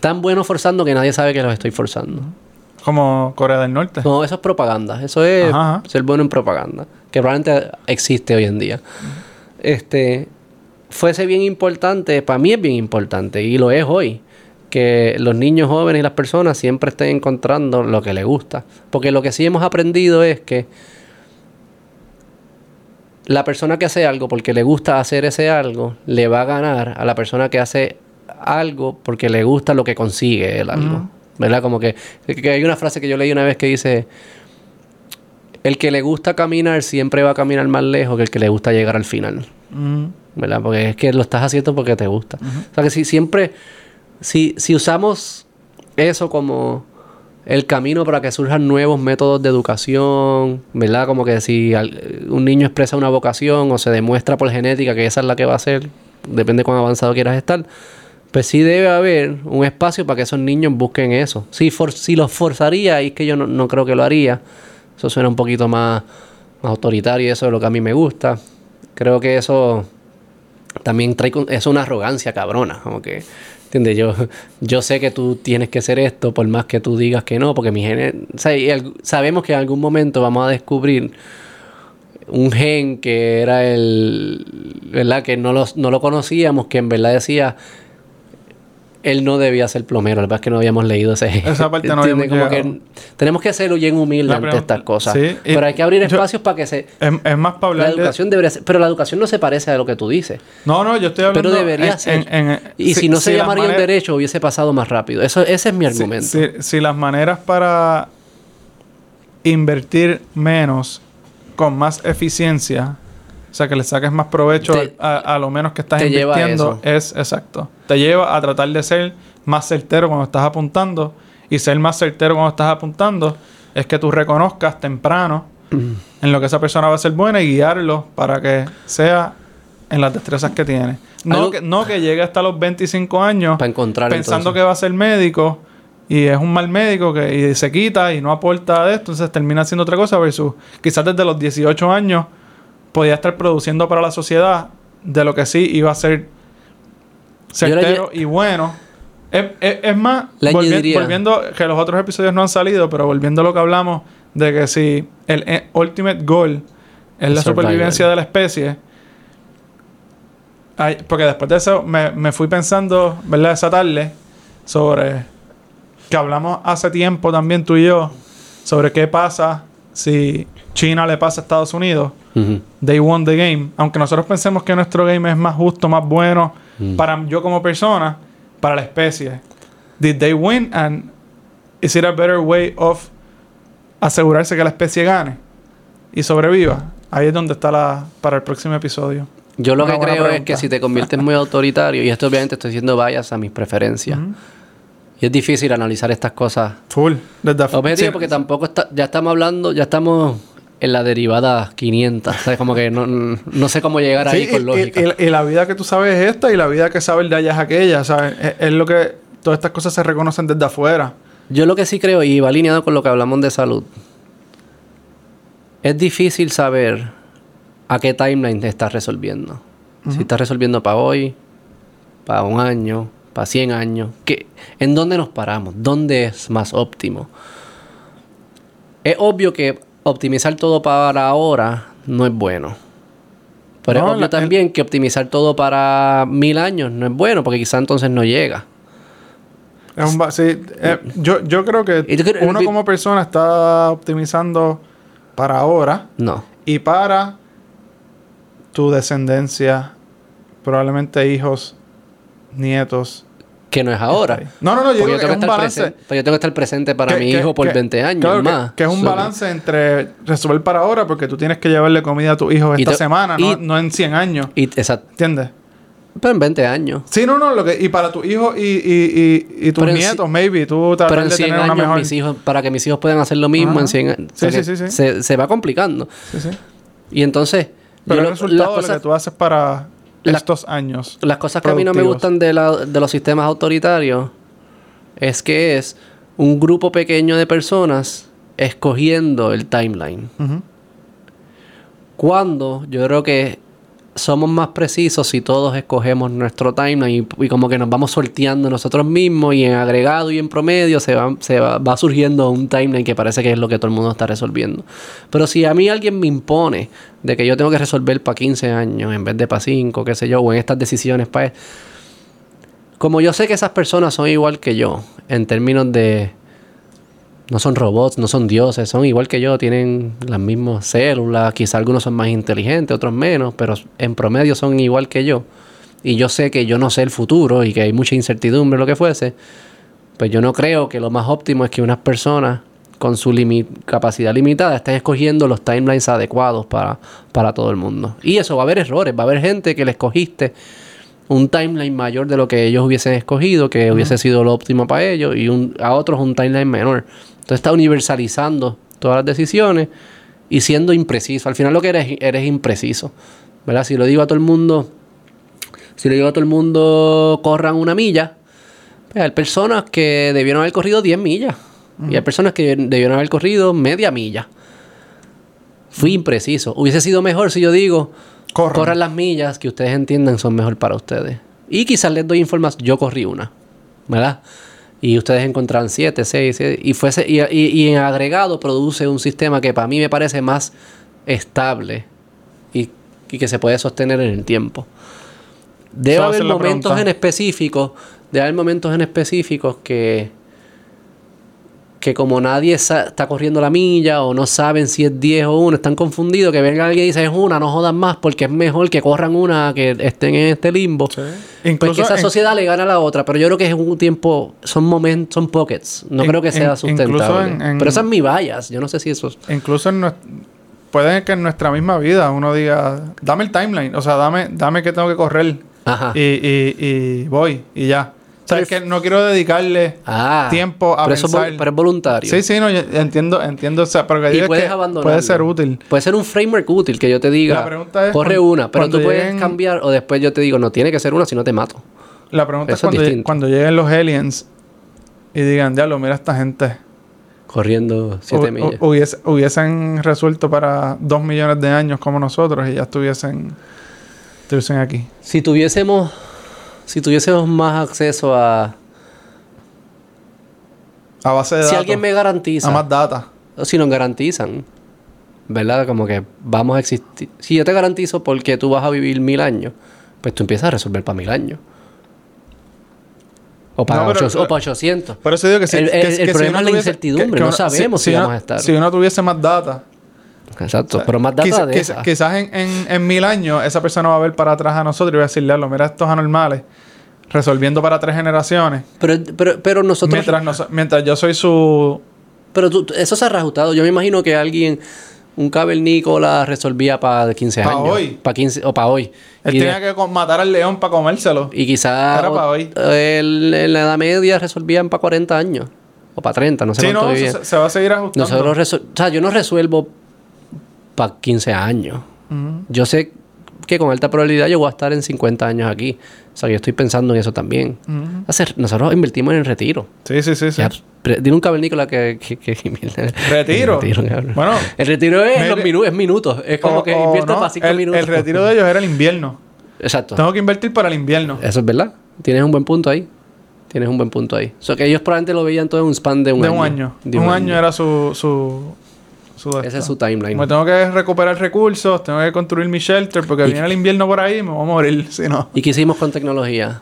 tan bueno forzando que nadie sabe que los estoy forzando. Como Corea del Norte. No, eso es propaganda. Eso es Ajá, ajá. ser bueno en propaganda. Que probablemente existe hoy en día. Este. Fuese bien importante, para mí es bien importante, y lo es hoy, que los niños jóvenes y las personas siempre estén encontrando lo que les gusta. Porque lo que sí hemos aprendido es que la persona que hace algo porque le gusta hacer ese algo, le va a ganar a la persona que hace algo porque le gusta lo que consigue el algo. ¿Verdad? Como que, que hay una frase que yo leí una vez que dice, el que le gusta caminar siempre va a caminar más lejos que el que le gusta llegar al final. ¿Verdad? Porque es que lo estás haciendo porque te gusta. O sea que si siempre, si, si usamos eso como el camino para que surjan nuevos métodos de educación, ¿verdad? Como que si un niño expresa una vocación o se demuestra por genética que esa es la que va a ser, depende de cuán avanzado quieras estar, pues sí debe haber un espacio para que esos niños busquen eso. Si, for- si los forzaría, y es que yo no, no creo que lo haría, eso suena un poquito más, autoritario y eso es lo que a mí me gusta. Creo que eso también trae es una arrogancia cabrona, como que ¿entiendes? Yo yo sé que tú tienes que hacer esto por más que tú digas que no, porque mi gen, sabemos que en algún momento vamos a descubrir un gen que era el ¿verdad? que no lo, no lo conocíamos, que en verdad decía él no debía ser plomero, la verdad es que no habíamos leído ese. Esa parte no habíamos Como que tenemos que ser bien humildes ante estas cosas. sí, pero hay que abrir yo- espacios para que se Es, es más para la de- educación debería ser, pero la educación no se parece a lo que tú dices. No, no, yo estoy hablando... Pero debería en- ser. en- en- y si, no se las llamaría maneras- derecho, hubiese pasado más rápido. Eso, ese es mi si- argumento. Si, si las maneras para invertir menos con más eficiencia, o sea, que le saques más provecho Te- a, a lo menos que estás invirtiendo, es exacto. Te lleva a tratar de ser más certero cuando estás apuntando. Y ser más certero cuando estás apuntando es que tú reconozcas temprano en lo que esa persona va a ser buena y guiarlo para que sea en las destrezas que tiene. No, Algo- que, no que llegue hasta los 25 años Para encontrar pensando entonces. que va a ser médico y es un mal médico que y se quita y no aporta de esto, entonces termina haciendo otra cosa versus quizás desde los 18 años podía estar produciendo para la sociedad de lo que sí iba a ser certero y bueno. Es, es- es más, volvi- volviendo, que los otros episodios no han salido, pero volviendo a lo que hablamos de que si el eh, ultimate goal es la Survival. supervivencia de la especie, porque después de eso me, me fui pensando, ¿verdad? Esa tarde, sobre que hablamos hace tiempo también tú y yo, sobre qué pasa si China le pasa a Estados Unidos. They won the game. Aunque nosotros pensemos que nuestro game es más justo, más bueno, Mm. para yo como persona, para la especie. Did they win and is it a better way of asegurarse que la especie gane y sobreviva? Ahí es donde está la para el próximo episodio. Yo lo Una que creo es que si te conviertes muy autoritario, y esto obviamente estoy diciendo vayas a mis preferencias, y es difícil analizar estas cosas Full. Desde objetivo sí, porque tampoco está, ya estamos hablando, ya estamos en la derivada 500, ¿sabes? Como que no, no sé cómo llegar ahí con y- lógica. Y, la vida que tú sabes es esta y la vida que sabes de allá es aquella, ¿sabes? Es, es lo que todas estas cosas se reconocen desde afuera. Yo lo que sí creo, y va alineado con lo que hablamos de salud, es difícil saber a qué timeline te estás resolviendo. Si estás resolviendo para hoy, para un año, para 100 años. ¿qué- ¿En dónde nos paramos? ¿Dónde es más óptimo? Es obvio que optimizar todo para ahora no es bueno. Pero No, es obvio también que optimizar todo para mil años no es bueno, porque quizá entonces no llega. Es un ba- sí, eh, yo, yo creo que uno como persona está optimizando para ahora No. y para tu descendencia, probablemente hijos, nietos. Que no es ahora. No, no, no, yo que tengo, es que un estar balance. presente, yo tengo que estar presente para que- mi que- hijo por que- 20 años claro, más. Que, es un So, balance entre resolver para ahora porque tú tienes que llevarle comida a tu hijo esta te- semana, no, y- no en 100 años. Y, exacto. ¿Entiendes? Pero en 20 años. Sí, no, no, lo que, y para tu hijo y, y, y, y tus Pero nietos, maybe, tú Pero en de 100 tener una años, mejor... mis hijos, para que mis hijos puedan hacer lo mismo Ajá. en 100 años. Sí, O sea sí, sí, sí. Se, se va complicando. Sí, sí. Y entonces, Pero el lo- resultado las de lo que tú haces para la- estos años. las cosas que a mí no me gustan de, la- de los sistemas autoritarios es que es un grupo pequeño de personas escogiendo el timeline. Cuando yo creo que somos más precisos si todos escogemos nuestro timeline y, como que nos vamos sorteando nosotros mismos y en agregado y en promedio se, va, se va, va surgiendo un timeline que parece que es lo que todo el mundo está resolviendo. Pero si a mí alguien me impone de que yo tengo que resolver para 15 años en vez de para 5, qué sé yo, o en estas decisiones para... Como yo sé que esas personas son igual que yo en términos de no son robots, no son dioses, son igual que yo, tienen las mismas células, quizá algunos son más inteligentes, otros menos, pero en promedio son igual que yo. Y yo sé que yo no sé el futuro y que hay mucha incertidumbre, lo que fuese. Pues yo no creo que lo más óptimo es que unas personas con su capacidad limitada estén escogiendo los timelines adecuados para, para todo el mundo. Y eso va a haber errores, va a haber gente que le escogiste un timeline mayor de lo que ellos hubiesen escogido, que hubiese sido lo óptimo para ellos, y un, a otros un timeline menor. Entonces está universalizando todas las decisiones y siendo impreciso. Al final lo que eres, eres impreciso. ¿Verdad? Si lo digo a todo el mundo, si le digo a todo el mundo corran una milla, pues hay personas que debieron haber corrido 10 millas. Y hay personas que debieron haber corrido media milla. Fui impreciso. Hubiese sido mejor si yo digo, Corran. las millas que ustedes entiendan son mejor para ustedes. Y quizás les doy información. Yo corrí una, ¿verdad? Y ustedes encontraron siete, seis, y, fuese, y, en agregado produce un sistema que para mí me parece más estable y, que se puede sostener en el tiempo. Debe haber momentos en específicos, debe haber momentos en específicos que que como nadie está corriendo la milla o no saben si es 10 o 1, están confundidos, que venga alguien y dice es una, no jodan más porque es mejor que corran una que estén en este limbo. Sí. Pues que esa sociedad le gana a la otra, pero yo creo que es un tiempo, son momentos, son pockets, no creo que sea sustentable. pero esa es mi bias, yo no sé si eso... Incluso en puede que en nuestra misma vida uno diga, dame el timeline, o sea, dame, dame que tengo que correr Y, y, y voy y ya sea, que no quiero dedicarle ah, tiempo a pero pensar. pero es voluntario. Sí, sí, no, entiendo, entiendo. O sea, pero que y puedes puede ser útil. Puede ser un framework útil que yo te diga, corre una, pero tú puedes cambiar o después yo te digo, no tiene que ser una si no te mato. La pregunta es cuando, lleguen los aliens y digan, diablo, mira esta gente. Corriendo siete millas. hubiesen resuelto para dos millones de años como nosotros y ya estuviesen, estuviesen aquí. Si tuviésemos si tuviésemos más acceso a. A base de si alguien me garantiza. A más data. Si nos garantizan. ¿Verdad? Como que vamos a existir. Si yo te garantizo porque tú vas a vivir mil años, pues tú empiezas a resolver para mil años. O para, no, o para 800. Por eso digo que si, el, el, problema es la incertidumbre. no sabemos si, vamos a estar. Si uno tuviese más data. Exacto, pero más data de Quizás en, en, en, mil años esa persona va a ver para atrás a nosotros y va a decirle, mira estos anormales resolviendo para tres generaciones. Pero, pero, pero nosotros... Mientras, mientras yo soy su... Pero tú, eso se ha reajustado. Yo me imagino que alguien, un cavernícola, resolvía para 15 años. Para hoy. Para 15, o para hoy. Él tenía que matar al león para comérselo. Y quizás... Era para hoy. en la Edad Media resolvían para 40 años. O para 30, no sé sí, no, se, se, va a seguir ajustando. Nosotros o sea, yo no resuelvo para 15 años. Yo sé que con alta probabilidad yo voy a estar en 50 años aquí. O sea, yo estoy pensando en eso también. Hacer, nosotros invertimos en el retiro. Sí, sí, sí. sí. dime un cavernícola que... que, que, ¿Retiro? bueno... El retiro es, es minutos. Es como que inviertes para 5 minutos. El retiro de ellos era el invierno. Exacto. Tengo que invertir para el invierno. Eso es verdad. Tienes un buen punto ahí. Tienes un buen punto ahí. O sea, que ellos probablemente lo veían todo en un span de un año. Un año. De un, año. era su, su ese es su timeline. Me tengo que recuperar recursos, tengo que construir mi shelter porque viene el invierno por ahí y me voy a morir, si no. ¿Y qué hicimos con tecnología?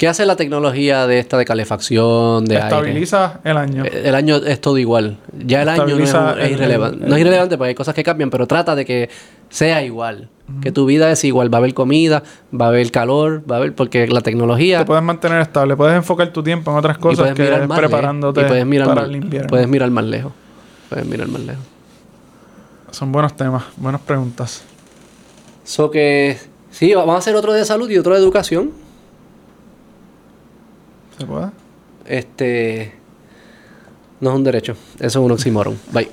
¿Qué hace la tecnología de esta de calefacción, de Estabiliza el año. Eh, el año es todo igual. Ya el año no es, irrelevante. no es irrelevante porque hay cosas que cambian, pero trata de que sea igual. Que tu vida es igual. Va a haber comida, va a haber calor, va a haber... Porque la tecnología... Te puedes mantener estable. Puedes enfocar tu tiempo en otras cosas que preparándote puedes mirar para el invierno. Puedes mirar más lejos. Puedes mirar más lejos. Son buenos temas, buenas preguntas. So que sí, vamos a hacer otro de salud y otro de educación. ¿Se puede? Este no es un derecho, eso es un oxímoron. Bye.